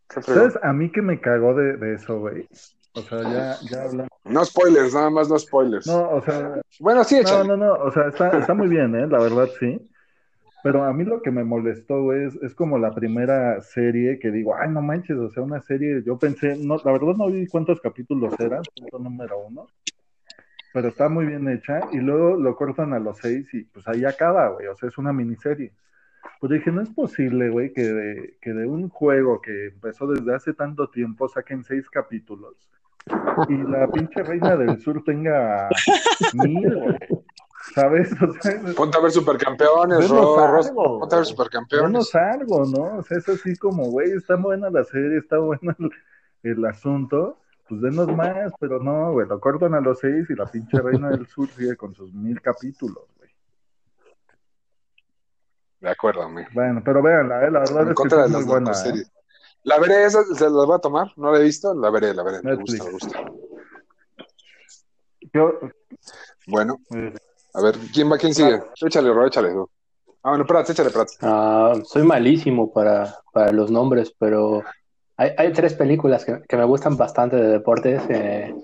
Qué fregón. ¿Sabes? A mí que me cagó de, de eso, güey. O sea, ya, ya hablamos. No spoilers, nada más no spoilers. No, o sea, Bueno, sí, no, échale. no, no, o sea, está, está muy bien, ¿eh? La verdad, sí. Pero a mí lo que me molestó, es, es como la primera serie que digo, ay, no manches, o sea, una serie, yo pensé, no, la verdad no vi cuántos capítulos eran, punto número uno, pero está muy bien hecha, y luego lo cortan a los seis y pues ahí acaba, güey, o sea, es una miniserie. Pues dije, no es posible, güey, que de, que de un juego que empezó desde hace tanto tiempo saquen seis capítulos y la pinche reina del sur tenga mil. ¿Sabes? O sea, Ponte a ver supercampeones, Ro, algo, Ponte a ver supercampeones. Algo, ¿no? O sea, es así como, güey, está buena la serie, está buena el, el asunto, pues denos más, pero no, güey, lo cortan a los seis y la pinche Reina del Sur sigue con sus mil capítulos, güey. De acuerdo, güey. Bueno, pero véanla, eh, la verdad En es que es muy buena. narcoseries. ¿eh? La veré, esa se la voy a tomar. No la he visto, la veré, la veré. Me gusta, me gusta. Yo, Bueno, eh, a ver, ¿quién va? ¿Quién sigue? Échale, Ro, échale. tú. Ah, bueno, Prats, échale, Prats. Ah, soy malísimo para, para los nombres, pero hay, hay tres películas que, que me gustan bastante de deportes. eh,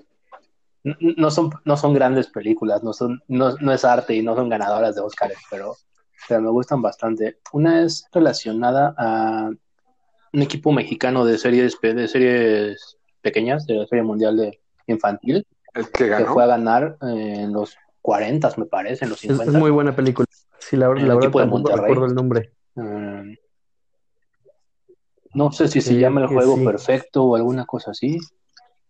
no son, no son grandes películas, no, son, no, no es arte y no son ganadoras de Oscars, pero, pero me gustan bastante. Una es relacionada a un equipo mexicano de series, de series pequeñas, de la Serie Mundial de Infantil, El que que ganó. fue a ganar eh, en los 40, me parece, en los Es, es 50. muy buena película. Sí, la, la verdad de Monterrey. recuerdo el nombre. Mm, no sé si se llama el que juego sí. perfecto o alguna cosa así.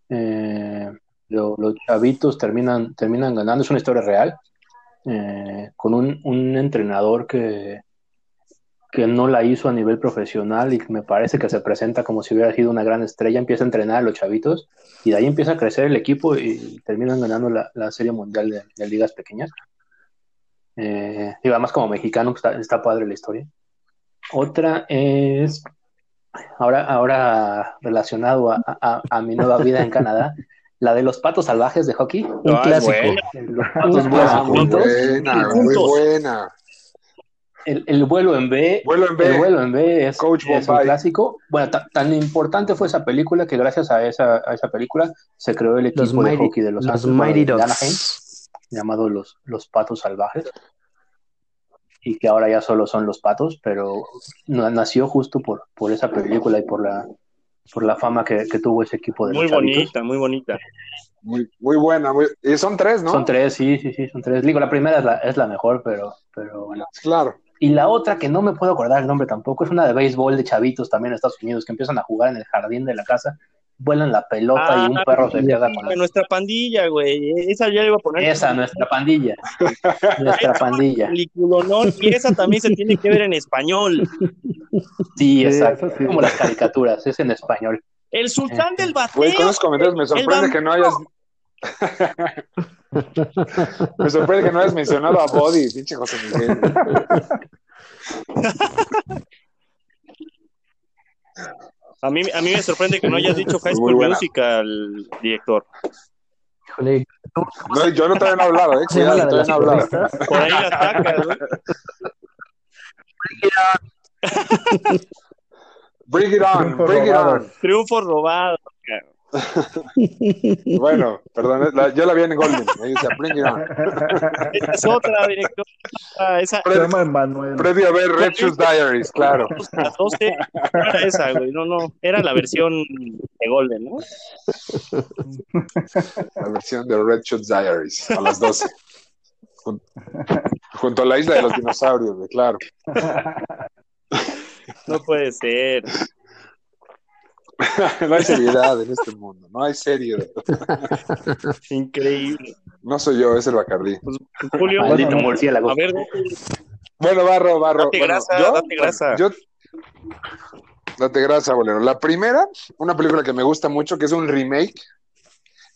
Eh, lo- los chavitos terminan, terminan ganando, es una historia real, eh, con un, un entrenador que, que no la hizo a nivel profesional y que me parece que se presenta como si hubiera sido una gran estrella, empieza a entrenar a los chavitos y de ahí empieza a crecer el equipo y terminan ganando la, la Serie Mundial de, de Ligas Pequeñas. Eh, y además como mexicano pues, está, está padre la historia. Otra es, ahora, ahora relacionado a, a- a mi nueva vida en Canadá, la de los patos salvajes de hockey. Un Ah, clásico. Los patos juntos. buena, muy buena. El, el vuelo en B. Vuelo en B. El vuelo en B es, Coach es un clásico. Bueno, ta- tan importante fue esa película que gracias a esa, a esa película se creó el equipo Los de Mighty, hockey de los, los Mighty de Anaheim, Ducks. llamado los, los Patos Salvajes. Y que ahora ya solo son los patos, pero na- nació justo por, por esa película y por la, por la fama que, que tuvo ese equipo de Muy los chavitos. bonita, muy bonita. Muy, muy buena. Muy... Y son tres, ¿no? Son tres, sí, sí, sí, son tres. Digo, la primera es la, es la mejor, pero, pero bueno. Claro. Y la otra, que no me puedo acordar el nombre tampoco, es una de béisbol de chavitos también en Estados Unidos, que empiezan a jugar en el jardín de la casa, vuelan la pelota y un Ah, perro se queda con la... nuestra pandilla, güey. Esa ya le iba a poner. Esa, nuestra pandilla. Nuestra pandilla. Peliculonón, y esa también se tiene que ver en español. Sí, exacto. sí. Como las caricaturas, es en español. El sultán del bateo. Güey, con esos comentarios me sorprende que no hayas. Me sorprende que no hayas mencionado a Body, pinche José Miguel. A mí, a mí me sorprende que no hayas dicho High School. Musical, director. Híjole, No, yo no no he hablado, eh. ¿cómo se llama Cuidado, la de todavía las no he hablado. Por ahí la sacas, güey. Bring it on, bring it robado. on. Triunfo robado. Bueno, perdón, la- yo la vi en Golden. It on. Esa es otra, director. Esa, Se llama Emanuel. Previo a ver Red Shoes Diaries, claro. a las 12 no era esa, güey. No, no. Era la versión de Golden, ¿no? La versión de Red Shoes Diaries a las 12. Jun- Junto a la isla de los dinosaurios, güey, claro. No puede ser. No hay seriedad en este mundo, no hay seriedad. Increíble. No soy yo, es el Bacardí. Pues, Julio, Maldito a murciélago. ver, Bueno, Barro, Barro. Date bueno, grasa, yo, date grasa. Yo, date grasa, bolero. La primera, una película que me gusta mucho, que es un remake,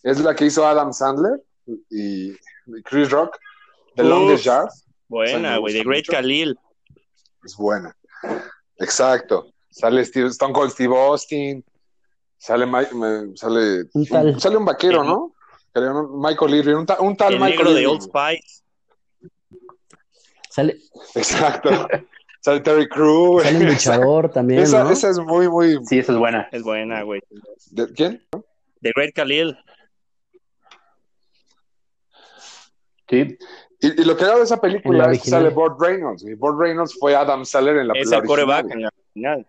es la que hizo Adam Sandler y Chris Rock, The Uf. Longest Yard. Buena, güey. The Great mucho. Khalil. Es buena. Exacto. Sale Steve, Stone Cold Steve Austin, sale, sale, Un tal. sale un vaquero, ¿no? Creo, ¿no? Michael Irving, un, ta- un tal El Michael negro de Irving. Old Spice. Sale, Exacto. sale Terry Crews. sale un luchador también, Esa, ¿no? esa es muy, muy. Sí, esa es buena. Es buena, güey. ¿de- ¿Quién? The Great Khalil. Sí, Y, y lo que hago de esa película la es que sale Burt Reynolds. Y Burt Reynolds fue Adam Sandler en la Es el coreback en la final.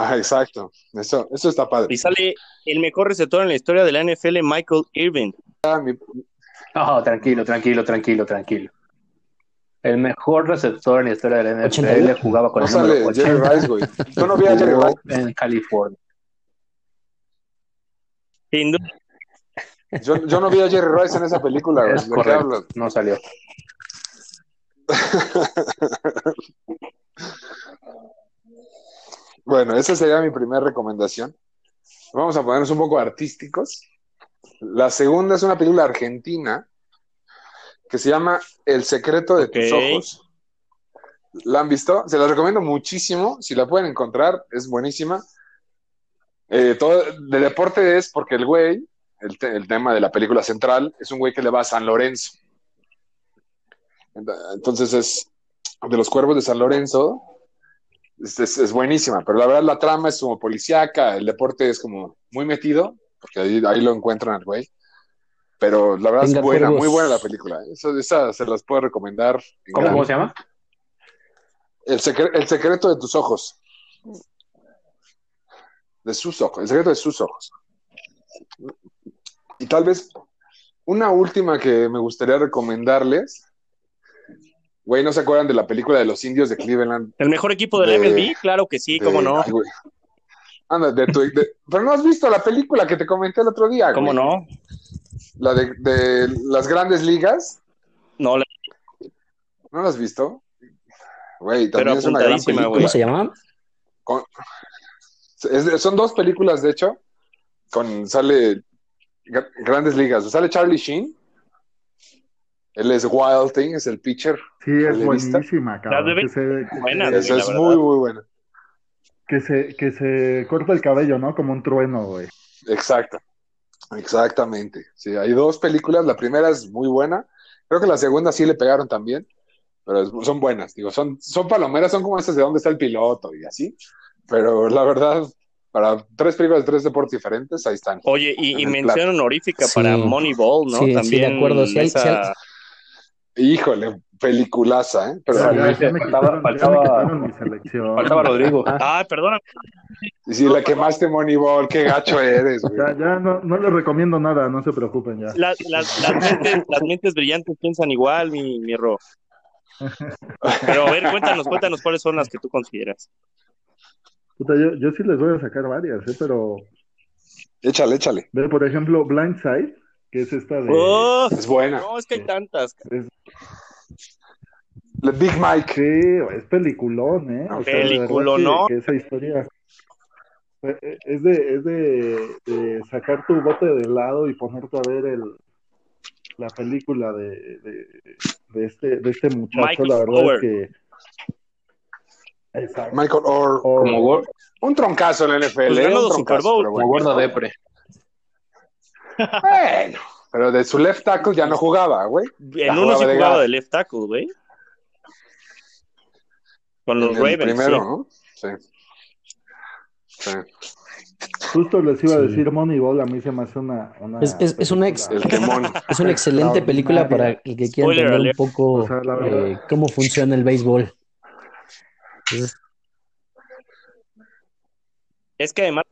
Ah, exacto. Eso, eso está padre. Y sale el mejor receptor en la historia de la NFL, Michael Irving. Ah, mi- No, tranquilo, tranquilo, tranquilo, tranquilo. El mejor receptor en la historia de la NFL 88. jugaba con no el número sale Jerry 80 Rice, güey. Tú no vi a Jerry Rice. en California. Sin duda, Yo, yo no vi a Jerry Rice en esa película, güey. Es no salió. Bueno, esa sería mi primera recomendación. vamos a ponernos un poco artísticos. La segunda es una película argentina que se llama El secreto de tus ojos. ¿La han visto? Se la recomiendo muchísimo. Si la pueden encontrar, es buenísima. Eh, todo de deporte es porque el güey, el, te- el tema de la película central, es un güey que le va a San Lorenzo. Ent- Entonces es de los cuervos de San Lorenzo. Es, es- es buenísima, pero la verdad la trama es como policíaca, el deporte es como muy metido, porque ahí, ahí lo encuentran al güey. Pero la verdad Venga, es buena, muy buena la película. Esa, esa se las puedo recomendar. en ¿Cómo, cómo se llama? El, secre- el secreto de tus ojos. De sus ojos, el secreto de sus ojos. Y tal vez una última que me gustaría recomendarles. Güey, ¿no se acuerdan de la película de los indios de Cleveland? ¿El mejor equipo del De- MLB? Claro que sí, De- cómo no. ay. Anda, de tu- de- pero no has visto la película que te comenté el otro día, ¿Cómo güey. no? La de, de las grandes ligas. No, la- ¿No la has visto? Güey, Pero también es una gran película. güey. ¿Cómo se llama? Con- es de- son dos películas, de hecho, con sale Gra- Grandes Ligas. Sale Charlie Sheen. Él es Wild Thing, es el pitcher. Sí, es buenísima, cabrón. Que se, Buena. Esa es muy, muy buena. que se, que se corta el cabello, ¿no? Como un trueno, güey. Exacto. Exactamente. Sí, hay dos películas. La primera es muy buena. Creo que la segunda sí le pegaron también. Pero es- son buenas. Digo, son, son palomeras, son como esas de dónde está el piloto y así. Pero la verdad, para tres películas de tres deportes diferentes, ahí están. Oye, y, y mención honorífica Sí. para Moneyball, ¿no? Sí, sí, También de acuerdo. Si hay- si hay- esa- Híjole, peliculaza, ¿eh? Pero ya, me faltaba- quitaron, ya me faltaba- mi selección. Faltaba Rodrigo. Ah, perdóname. Y si la quemaste Moneyball, qué gacho eres, güey. Ya, ya no, no les recomiendo nada, no se preocupen ya. Las, las, las, mentes, las mentes brillantes piensan igual, mi, mi Ro. Pero a ver, cuéntanos, cuéntanos cuáles son las que tú consideras. Puta, yo, yo sí les voy a sacar varias, ¿eh? Pero, Échale, échale. ve, por ejemplo, Blindside, que es esta de... ¡Oh! Es buena. No, es que hay tantas. es- The Big Mike. sí, es peliculón, ¿eh? O sea, de verdad Peliculonón. que, que esa historia... eh, Es de, es de, de sacar tu bote de helado y ponerte a ver el, la película de, de, de este, de este muchacho, Michael la verdad Flower. es que... Exacto. Michael Orr. O- Como, Un troncazo en la NFL. Pues ¿eh? Un dos Super troncazo, Bowl. pero como bueno. gordo depre. Bueno, pero de su left tackle ya no jugaba, güey. En uno sí jugaba de left tackle, güey. Con los En Ravens. primero, sí. ¿no? Sí. Sí. Justo les iba a Sí. decir Moneyball, a mí se me hace una... una Es- es- es una ex-. Es una excelente película para el que quiera entender un poco O sea, eh, cómo funciona el béisbol. Entonces, Es que además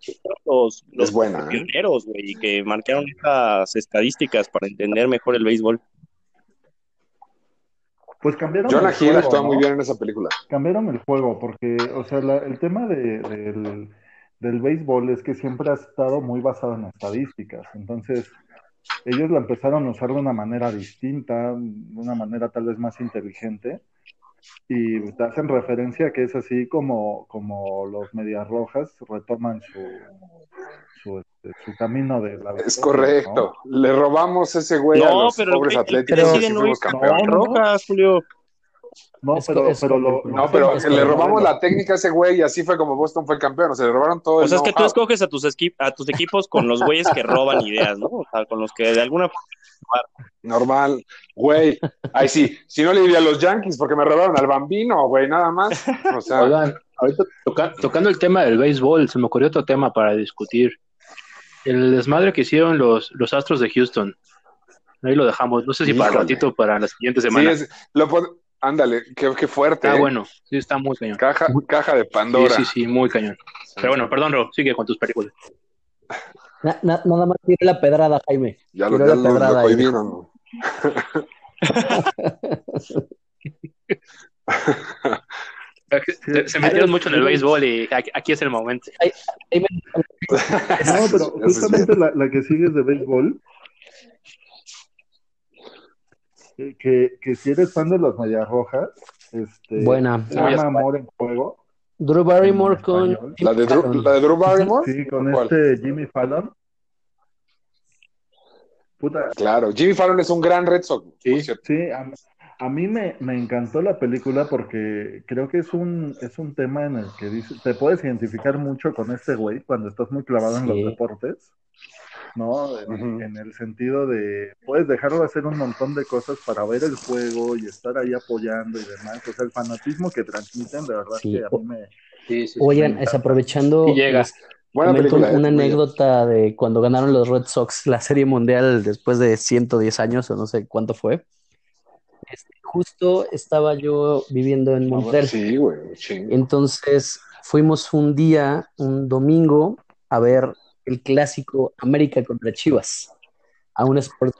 los, los Es buena, ¿eh? pioneros, güey, que marcaron estas estadísticas para entender mejor el béisbol. Pues cambiaron Jonah el Hill juego, actúa ¿no? muy bien en esa película. Cambiaron el juego porque, o sea, la- el tema de- del, del béisbol es que siempre ha estado muy basado en estadísticas. Entonces, ellos la empezaron a usar de una manera distinta, de una manera tal vez más inteligente. Y te hacen referencia que es así como, como los Medias Rojas retoman su, su, este, su camino de la Es correcto. Le robamos ese güey a No, los pero el pobres el atléticos sí no fuimos es- campeones. Rojas, Julio. ¿no? Es pero, es pero lo, correcto. No, pero Es le robamos la técnica a ese güey y así fue como Boston fue el campeón. O sea, le robaron todo O el sea, es que tú escoges a tus, a tus equipos con los güeyes que roban ideas, ¿no? O sea, con los que de alguna Normal. Güey. Ay, sí. Si no le diría a los Yankees porque me robaron al bambino, güey, nada más. O sea, Oigan, ahorita toca- tocando el tema del béisbol, se me ocurrió otro tema para discutir. El desmadre que hicieron los, los Astros de Houston. Ahí lo dejamos. No sé si para Híjole. ratito, para la siguiente sí, semana. es, lo Ándale, qué, qué fuerte. Ah, ¿eh? bueno, sí, está muy cañón. Caja, caja de Sí, Pandora. sí, sí, muy cañón. Pero bueno, perdón, Ro, sigue con tus películas. Na- na- nada más tiene la pedrada, Jaime. Ya lo, ya la lo- lo pedrada ¿no? Se, se metieron mucho en el béisbol y aquí, es el momento. No, pero justamente la, la que sigue es de béisbol. Que, que, si eres fan de las Medias Rojas, este, Buena. se llama Amor en Juego. Drew Barrymore con. ¿La de Drew, la de Drew Barrymore? Sí, con ¿Cuál? este Jimmy Fallon. Puta, Claro, Jimmy Fallon es un gran Red Sox. Sí. Sí, a, a mí me, me encantó la película porque creo que es un, es un tema en el que dice, te puedes identificar mucho con este güey cuando estás muy clavado en los deportes, ¿no? En, el sentido de, puedes dejarlo de hacer un montón de cosas para ver el juego y estar ahí apoyando y demás. O sea, el fanatismo que transmiten, de verdad Sí. que a mí me... Sí, sí, sí. Oigan, es aprovechando. Buena película. ¿eh? una bien. anécdota de cuando ganaron los Red Sox la Serie Mundial después de 110 años, o no sé cuánto fue. Este, justo estaba yo viviendo en Montreal. Sí, güey. chingo. Entonces fuimos un día, un domingo, a ver el clásico América contra Chivas, a un sport.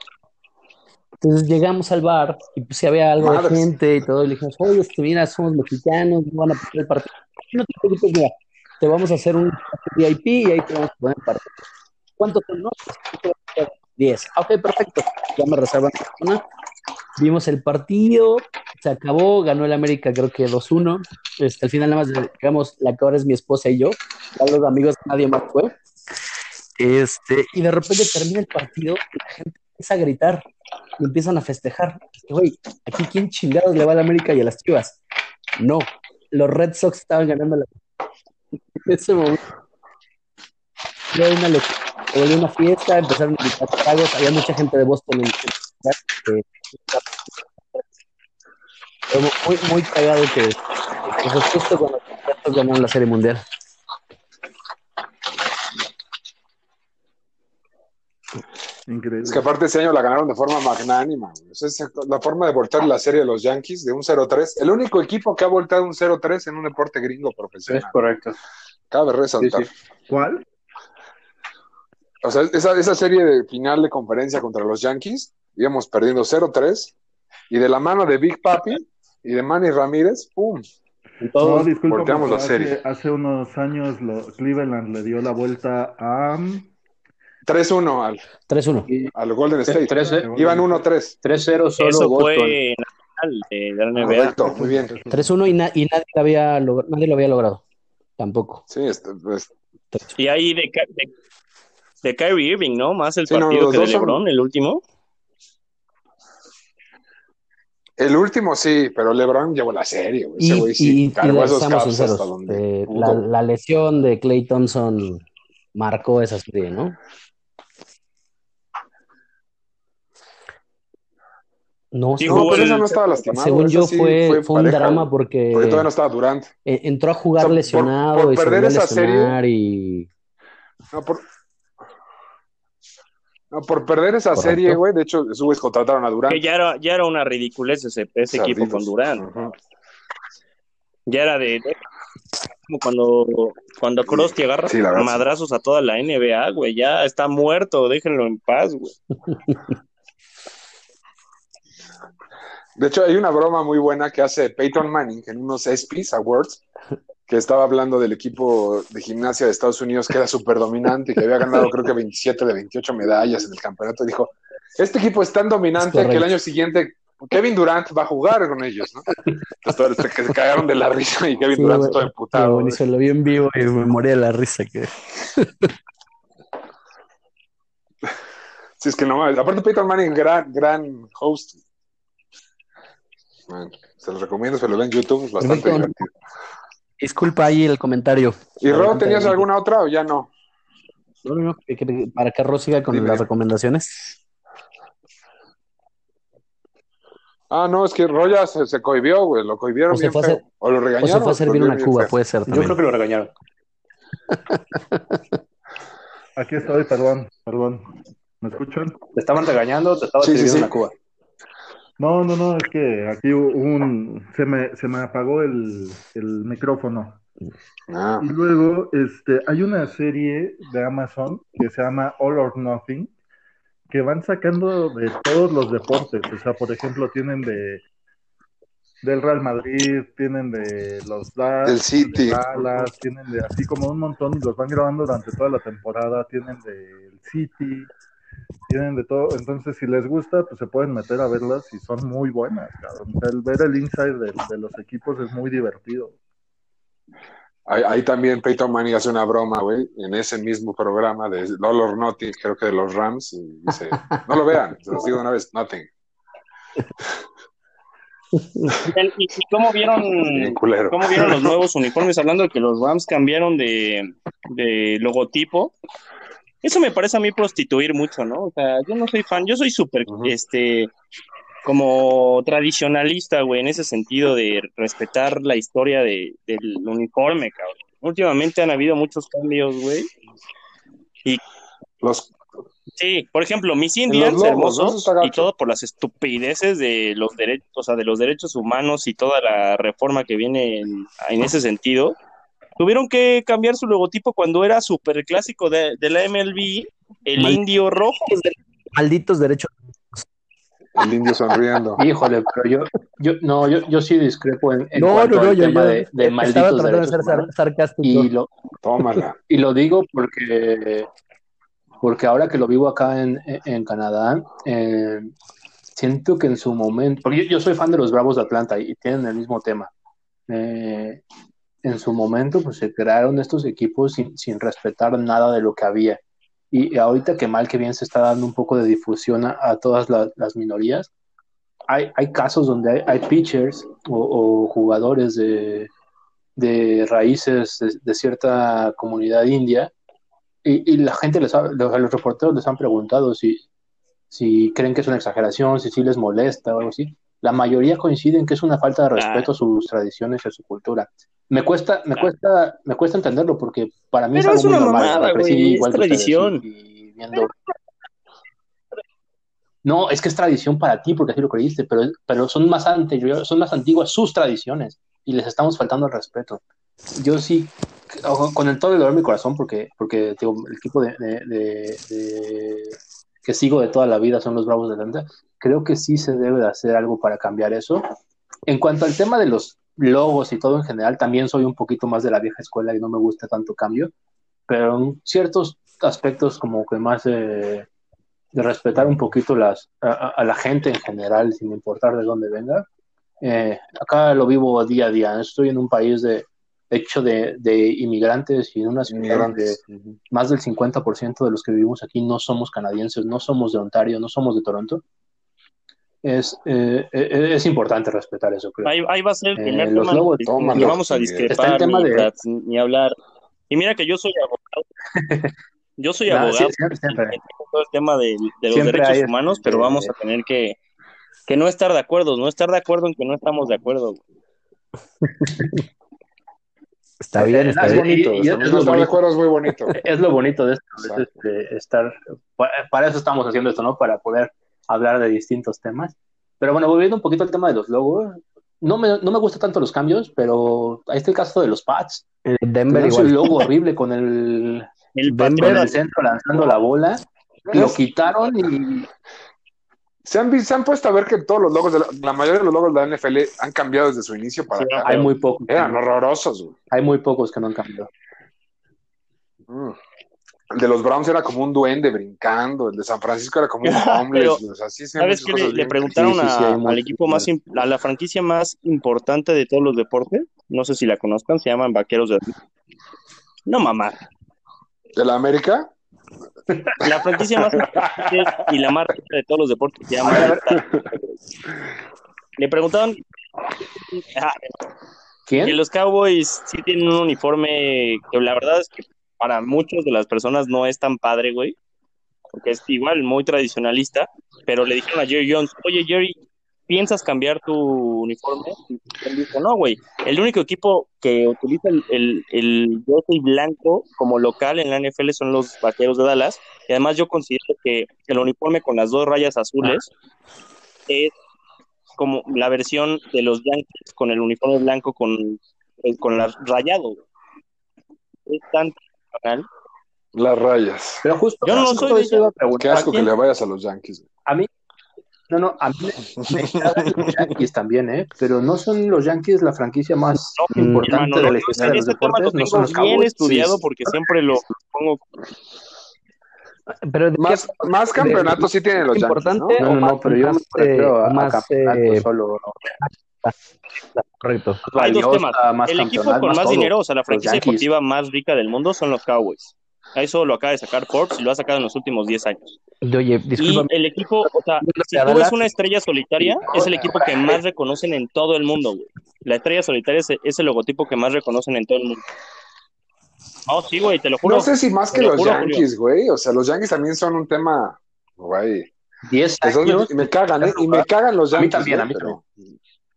Entonces llegamos al bar y pues si había algo de Madres. gente y todo, y le dijimos, oye, este, mira, somos mexicanos, no van a perder el partido. No te preocupes, mira, te vamos a hacer un VIP y ahí te vamos a poner el partido. ¿Cuánto te no? 10. Ah, ok, perfecto. Ya me reservan una. Vimos el partido, se acabó, ganó el América creo que 2-1. Este, al final nada más digamos, la que ahora es mi esposa y yo, ya los amigos nadie más fue. Este, y de repente termina el partido y la gente empieza a gritar y empiezan a festejar. Güey, aquí quién chingados le va al América y a las Chivas. No, los Red Sox estaban ganando la en ese momento. Una volvió una fiesta, empezaron a gritar tragos, había mucha gente de Boston en el muy, muy cagado que, que justo cuando los ganaron la Serie Mundial. Increíble. Es que aparte ese año la ganaron de forma magnánima. güey. O sea, es la forma de voltear la serie de los Yankees de un 0-3. El único equipo que ha volteado un 0-3 en un deporte gringo Es profesional. correcto. Cabe resaltar. Sí, sí. ¿Cuál? O sea, esa, esa serie de final de conferencia contra los Yankees, íbamos perdiendo 0-3. Y de la mano de Big Papi y de Manny Ramírez, ¡pum! En todo- No, disculpa, volteamos la hace, serie. hace unos años lo- Cleveland le dio la vuelta a... 3-1 al, 3-1. y al Golden State. 3-0 Iban 1-3. 3-0 solo Eso Boston. fue en la final de la NBA. Correcto, muy bien. 3-1 y, na- y nadie, lo había nadie lo había logrado. Tampoco. Sí, este, pues, Y ahí de, de, de Kyrie Irving, ¿no? Más el Sí, no, partido los que de dos son- LeBron, el último. el último sí, pero LeBron llevó la serie. güey. Ese Y, güey y, sí y cargó esos seamos Cavs sinceros, hasta donde eh, la, la lesión de Clay Thompson marcó esa serie, ¿no? No, Sí, sí, No, jugó pero el- esa no estaba lastimado. según esa yo sí fue, fue un drama porque Porque todavía no estaba Durant. entró a jugar O sea, por- lesionado por y se perder esa serie- lesionar y No, por, no, por perder esa Correcto. serie, güey. De hecho, esos güeyes contrataron a Durant. Que ya era, ya era una ridiculez ese, ese equipo con Durant. Ujú. Ya era de, de- como cuando, cuando Krusty agarra sí. madrazos a toda la NBA, güey. Ya está muerto, déjenlo en paz, güey. De hecho, hay una broma muy buena que hace Peyton Manning en unos ESPYs Awards, que estaba hablando del equipo de gimnasia de Estados Unidos que era súper dominante y que había ganado creo que 27 de 28 medallas en el campeonato. Y dijo, este equipo es tan dominante Es que el año siguiente Kevin Durant va a jugar con ellos, ¿no? Entonces, se- se cagaron de la risa y Kevin Sí, Durant güey. todo emputado. güey. buenísimo, lo vi en vivo y me moría de la risa que Sí, es que no. Aparte, Peyton Manning, gran, gran host. Man, se los recomiendo, se lo ven en YouTube, es bastante Perfecto. divertido. disculpa ahí el comentario. ¿Y Ro, tenías alguna otra o ya no? No, no, no, que- que- para que Ro siga con Dime. las recomendaciones. Ah, no, es que Ro ya se, se cohibió, güey, lo cohibieron O se bien fue a feo. hacer- O lo O regañaron. se fue a servir una cuba, feo. puede ser Yo también. creo que lo regañaron. Aquí estoy, perdón, perdón. ¿Me escuchan? Te estaban regañando, te estaba Sí, sí, sirviendo sí. una cuba. No, no, no, es que aquí un... Se me, se me apagó el, el micrófono. Ah, Y luego, este, hay una serie de Amazon que se llama All or Nothing, que van sacando de todos los deportes. O sea, por ejemplo, tienen de del Real Madrid, tienen de los Da- Del City. de Dallas, tienen de así como un montón y los van grabando durante toda la temporada, tienen del City, tienen de todo. Entonces, si les gusta, pues se pueden meter a verlas y son muy buenas, cabrón. O sea, el ver el inside de, de los equipos es muy divertido. Ahí, ahí también Peyton Manning hace una broma, güey, en ese mismo programa de All or Nothing, creo que de los Rams, y dice, no lo vean, se los digo una vez, nothing. ¿Y, cómo vieron cómo vieron los nuevos uniformes? Hablando de que los Rams cambiaron de, de logotipo. Eso me parece a mí prostituir mucho, ¿no? O sea, yo no soy fan, yo soy súper, este, como tradicionalista, güey, en ese sentido de respetar la historia de, del uniforme, cabrón. Últimamente han habido muchos cambios, güey. Los, Sí, por ejemplo, mis Indians hermosos y todo por las estupideces de los derechos, o sea, de los derechos humanos y toda la reforma que viene en, en ese sentido. Tuvieron que cambiar su logotipo cuando era súper clásico de, de la MLB, el Mal- indio rojo. Malditos derechos. el indio sonriendo. Híjole, pero yo, yo, no, yo, yo sí discrepo en, en No, cuanto no, no, al yo, tema yo de, de estaba malditos de derechos ser humanos. sarcástico. Y lo, Tómala. y lo digo porque, porque ahora que lo vivo acá en, en Canadá, eh, siento que en su momento, porque yo, yo soy fan de los Bravos de Atlanta y tienen el mismo tema. Eh, en su momento, pues se crearon estos equipos sin, sin respetar nada de lo que había. Y ahorita que mal que bien se está dando un poco de difusión a, todas la- las minorías, hay, hay casos donde hay, pitchers o, jugadores de, de raíces de, cierta comunidad india y, y la gente, les ha- los, los reporteros les han preguntado si, si creen que es una exageración, si sí les molesta o algo así. La mayoría coinciden que es una falta de respeto a sus tradiciones y a su cultura. Me cuesta, me cuesta, me cuesta entenderlo porque para mí Pero es es algo muy normal. mamada, es igual tradición. y- y viendo- No, es que es tradición para ti porque así lo creíste, pero, pero son más anteriores, son más antiguas sus tradiciones y les estamos faltando el respeto. Yo sí, con el todo el dolor de mi corazón, porque, porque digo, el equipo de, de- de- de- que sigo de toda la vida son los Bravos de Atlanta, creo que sí se debe de hacer algo para cambiar eso. En cuanto al tema de los logos y todo en general, también soy un poquito más de la vieja escuela y no me gusta tanto cambio, pero en ciertos aspectos como que más de, de respetar un poquito las, a, a- la gente en general, sin importar de dónde venga. Eh, acá lo vivo día a día. Estoy en un país de hecho de, de inmigrantes y en una ciudad donde más del 50% de los que vivimos aquí no somos canadienses, no somos de Ontario, no somos de Toronto. Es, eh, eh, es importante respetar eso, creo. Ahí, ahí va a ser el Eh, primer los tema tómalo, ni vamos a discrepar tema ni, de- tras- ni hablar. Y mira que yo soy abogado. Yo soy Nah, abogado. sí, siempre, siempre. todo el tema de, de los Siempre derechos hay, humanos, pero este, vamos a tener que, que no estar de acuerdo, no estar de acuerdo en que no estamos de acuerdo. Está bien, está Es bien. bonito, Y es, también es no lo bonito, es muy bonito. es lo bonito de esto, es, este, estar, pa- para eso estamos haciendo esto, ¿no? Para poder hablar de distintos temas. Pero bueno, volviendo un poquito al tema de los logos, no me, no me gustan tanto los cambios, pero ahí está el caso de los pads. El Denver igual. un logo horrible con el, El Denver- el centro lanzando la bola. Lo quitaron y Se han, se han puesto a ver que todos los logos, de la, la mayoría de los logos de la NFL han cambiado desde su inicio para Sí, acá. hay muy pocos. Eran horrorosos, güey. Hay muy pocos que no han cambiado. Mm. El de los Browns era como un duende brincando, el de San Francisco era como un Pero, homeless, o sea, sí, sí, ¿Sabes qué? Le, preguntaron Sí, sí, sí, a- al equipo más, a la franquicia más importante de todos los deportes, no sé si la conozcan, se llaman Vaqueros de... No, mamá. ¿De la América? La franquicia más importante y la más rica de todos los deportes se llama... Le preguntaron ah, que ¿Quién? los Cowboys sí tienen un uniforme que la verdad es que para muchas de las personas no es tan padre, güey, porque es igual muy tradicionalista, pero le dijeron a Jerry Jones, oye Jerry, ¿piensas cambiar tu uniforme? Y él dijo, no, güey, el único equipo que utiliza el, el, el blanco como local en la NFL son los Vaqueros de Dallas, y además yo considero que el uniforme con las dos rayas azules es como la versión de los Yankees con el uniforme blanco con, con la rayado. güey. Es tan tradicional. Las rayas. Pero justo, Yo no soy de eso iba a Qué asco que le vayas a los Yankees. A mí, no, no, a mí me, los Yankees también, ¿eh? Pero no son los Yankees la franquicia más No, importante hermano, de la historia de los tema lo deportes, no son tengo los bien Cowboys. estudiado sí. porque siempre lo pongo. Pero ¿de qué Más, más campeonatos sí tienen los Yankees, ¿no? No, no, más- no, pero yo más, me refiero eh, a, a más, campeonatos eh, solo. Correcto. Hay dos temas. más El equipo con más dinero, o sea, la franquicia deportiva más rica del mundo son los Cowboys. Eso lo acaba de sacar Forbes y lo ha sacado en los últimos 10 años. Y, Oye, Y discúlpame, el equipo, o sea, si a tú ves una estrella solitaria, es el equipo que más reconocen en todo el mundo, güey. La estrella solitaria es, es el logotipo que más reconocen en todo el mundo. No, sí, güey, te lo juro. No sé si más que lo los juro, Yankees, güey. O sea, los Yankees también son un tema, güey. 10 Que son- años, y me cagan, ¿eh? Y me cagan los A mí Yankees. también, a güey, mí pero-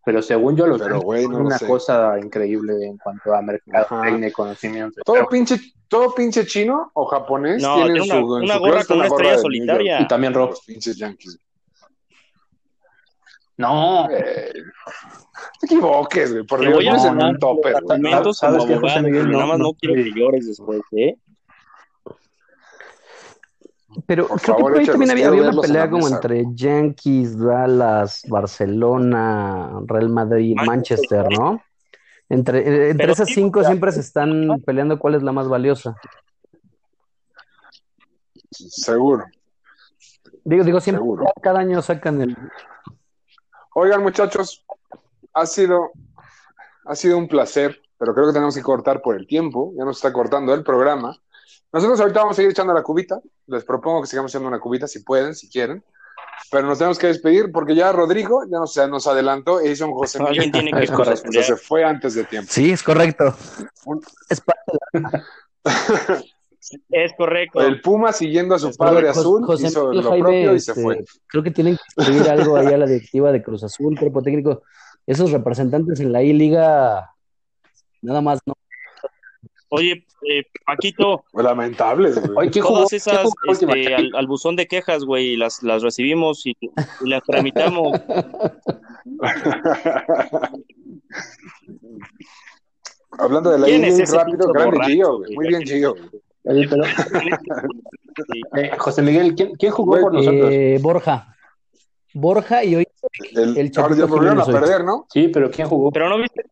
pero según yo, los Pero, güey, no lo una sé. cosa increíble en cuanto a mercado, técnico, conocimiento. Todo pinche, todo pinche chino o japonés No, tiene una- su, una su gorra con una gorra estrella solitaria. Y también Rob. Los pinches Yankees. No, Eh, no te equivoques, güey. Por Dios, no es en un topper, nada más no, quiero que llores después, ¿eh? Pero por creo favor, que por ahí también había, había una pelea como entre Yankees, Dallas, Barcelona, Real Madrid, Manchester, ¿no? Entre, eh, entre esas cinco siempre se están peleando cuál es la más valiosa. Seguro. Digo, digo, siempre Seguro. cada año sacan el, Oigan, muchachos, ha sido, ha sido un placer, pero creo que tenemos que cortar por el tiempo. Ya nos está cortando el programa. Nosotros ahorita vamos a seguir echando la cubita. Les propongo que sigamos echando una cubita si pueden, si quieren. Pero nos tenemos que despedir porque ya Rodrigo ya nos, nos adelantó e hizo un José Miguel. Alguien tiene que Es correcto, o sea, se corresponder. fue antes de tiempo. Sí, es correcto. Un- Es correcto. El Puma siguiendo a su Es padre azul José hizo Miguel lo Jaime, propio y se este, fue. Creo que tienen que escribir algo ahí a la directiva de Cruz Azul, cuerpo técnico. Esos representantes en la I-Liga, nada más, ¿no? Oye, eh, Paquito, Lamentables, güey. Oye, ¿quién jugó? todas ¿Quién esas última? este, al, al buzón de quejas, güey, las, las recibimos y, y las tramitamos. Hablando de la ¿Quién es rápido, grande borracho, Gio, güey? Muy bien, Gio. Oye, pero, eh, José Miguel, ¿quién, quién jugó Güey, por nosotros? Eh, Borja. Borja y hoy El, El ahora ya volvieron a perder, ¿no? Sí, pero ¿quién jugó? Pero no viste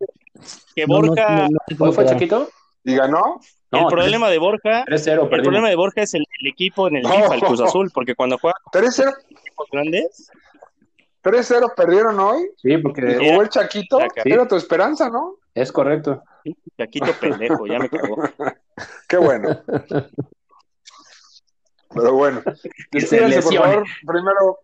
que no, no, Borja, no, no sé cómo ¿Hoy fue. Chiquito? Y ganó. el No, problema de Borja, 3-0, el problema de Borja es el, el equipo en el No. FIFA, el Cruz Azul, porque cuando juega 3-0 con equipos grandes, 3-0 perdieron hoy. Sí, porque jugó el Chaquito. Chaca. Era tu esperanza, ¿no? es correcto. Chaquito pendejo, ya me cagó. Qué bueno. Pero bueno. Despídense, por favor. Primero,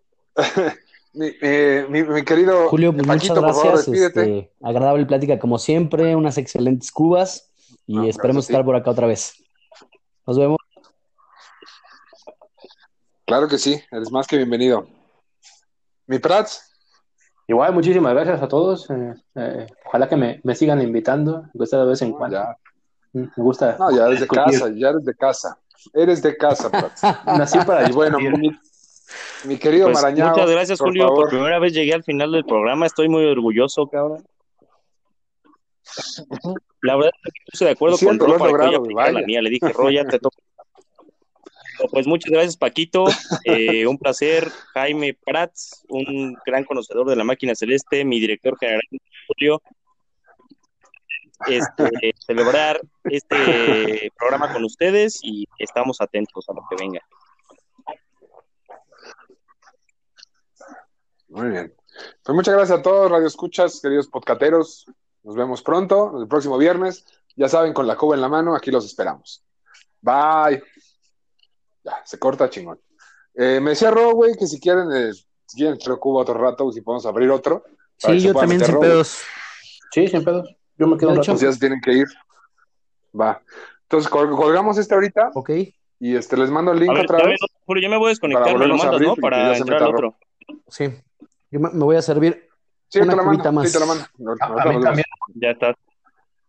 mi, eh, mi- mi querido Julio, pues Paquito, muchas por favor, gracias. despídete. este, agradable plática como siempre, unas excelentes cubas y No, esperemos estar por acá otra vez. Nos vemos. Claro que sí, eres más que bienvenido. Mi Prats, Igual, muchísimas gracias a todos. eh, eh, ojalá que me, me sigan invitando, me gusta de vez en cuando. ya. Mm, Me gusta. No, ya eres de casa, ya eres de casa. Eres de casa, Prats. Nací para Y bueno, mi, mi querido Pues, Marañao. muchas gracias, por Julio. favor. Por primera vez llegué al final del programa. Estoy muy orgulloso, cabrón. La verdad es que puse de acuerdo con lo Ropa. logrado, la mía. Le dije, Ro, ya te toca. Pues muchas gracias, Paquito. Eh, un placer. Jaime Prats, un gran conocedor de la máquina celeste, mi director general, Julio. Este, celebrar este programa con ustedes y estamos atentos a lo que venga. Muy bien. Pues muchas gracias a todos, Radio Escuchas, queridos podcateros. Nos vemos pronto, el próximo viernes. Ya saben, con la cuba en la mano, aquí los esperamos. Bye. Ya, se corta chingón. Eh, me decía Ro, güey, que si quieren, eh, si quieren cuba otro rato, si podemos abrir otro. Sí, yo también sin pedos. Sí, sin pedos. Yo me quedo un rato. Pues ya se tienen que ir. Va. Entonces, col- colgamos este ahorita Ok. y este les mando el link A ver, otra vez. Yo me voy a desconectar, Para me lo volvernos a mandas, abrir ¿no? Para entrar al otro. Sí. Yo me voy a servir. Sí, una te la cubita mando. más. Sí, te la mando. A- a Ahorita mí nos vemos. también. Ya está.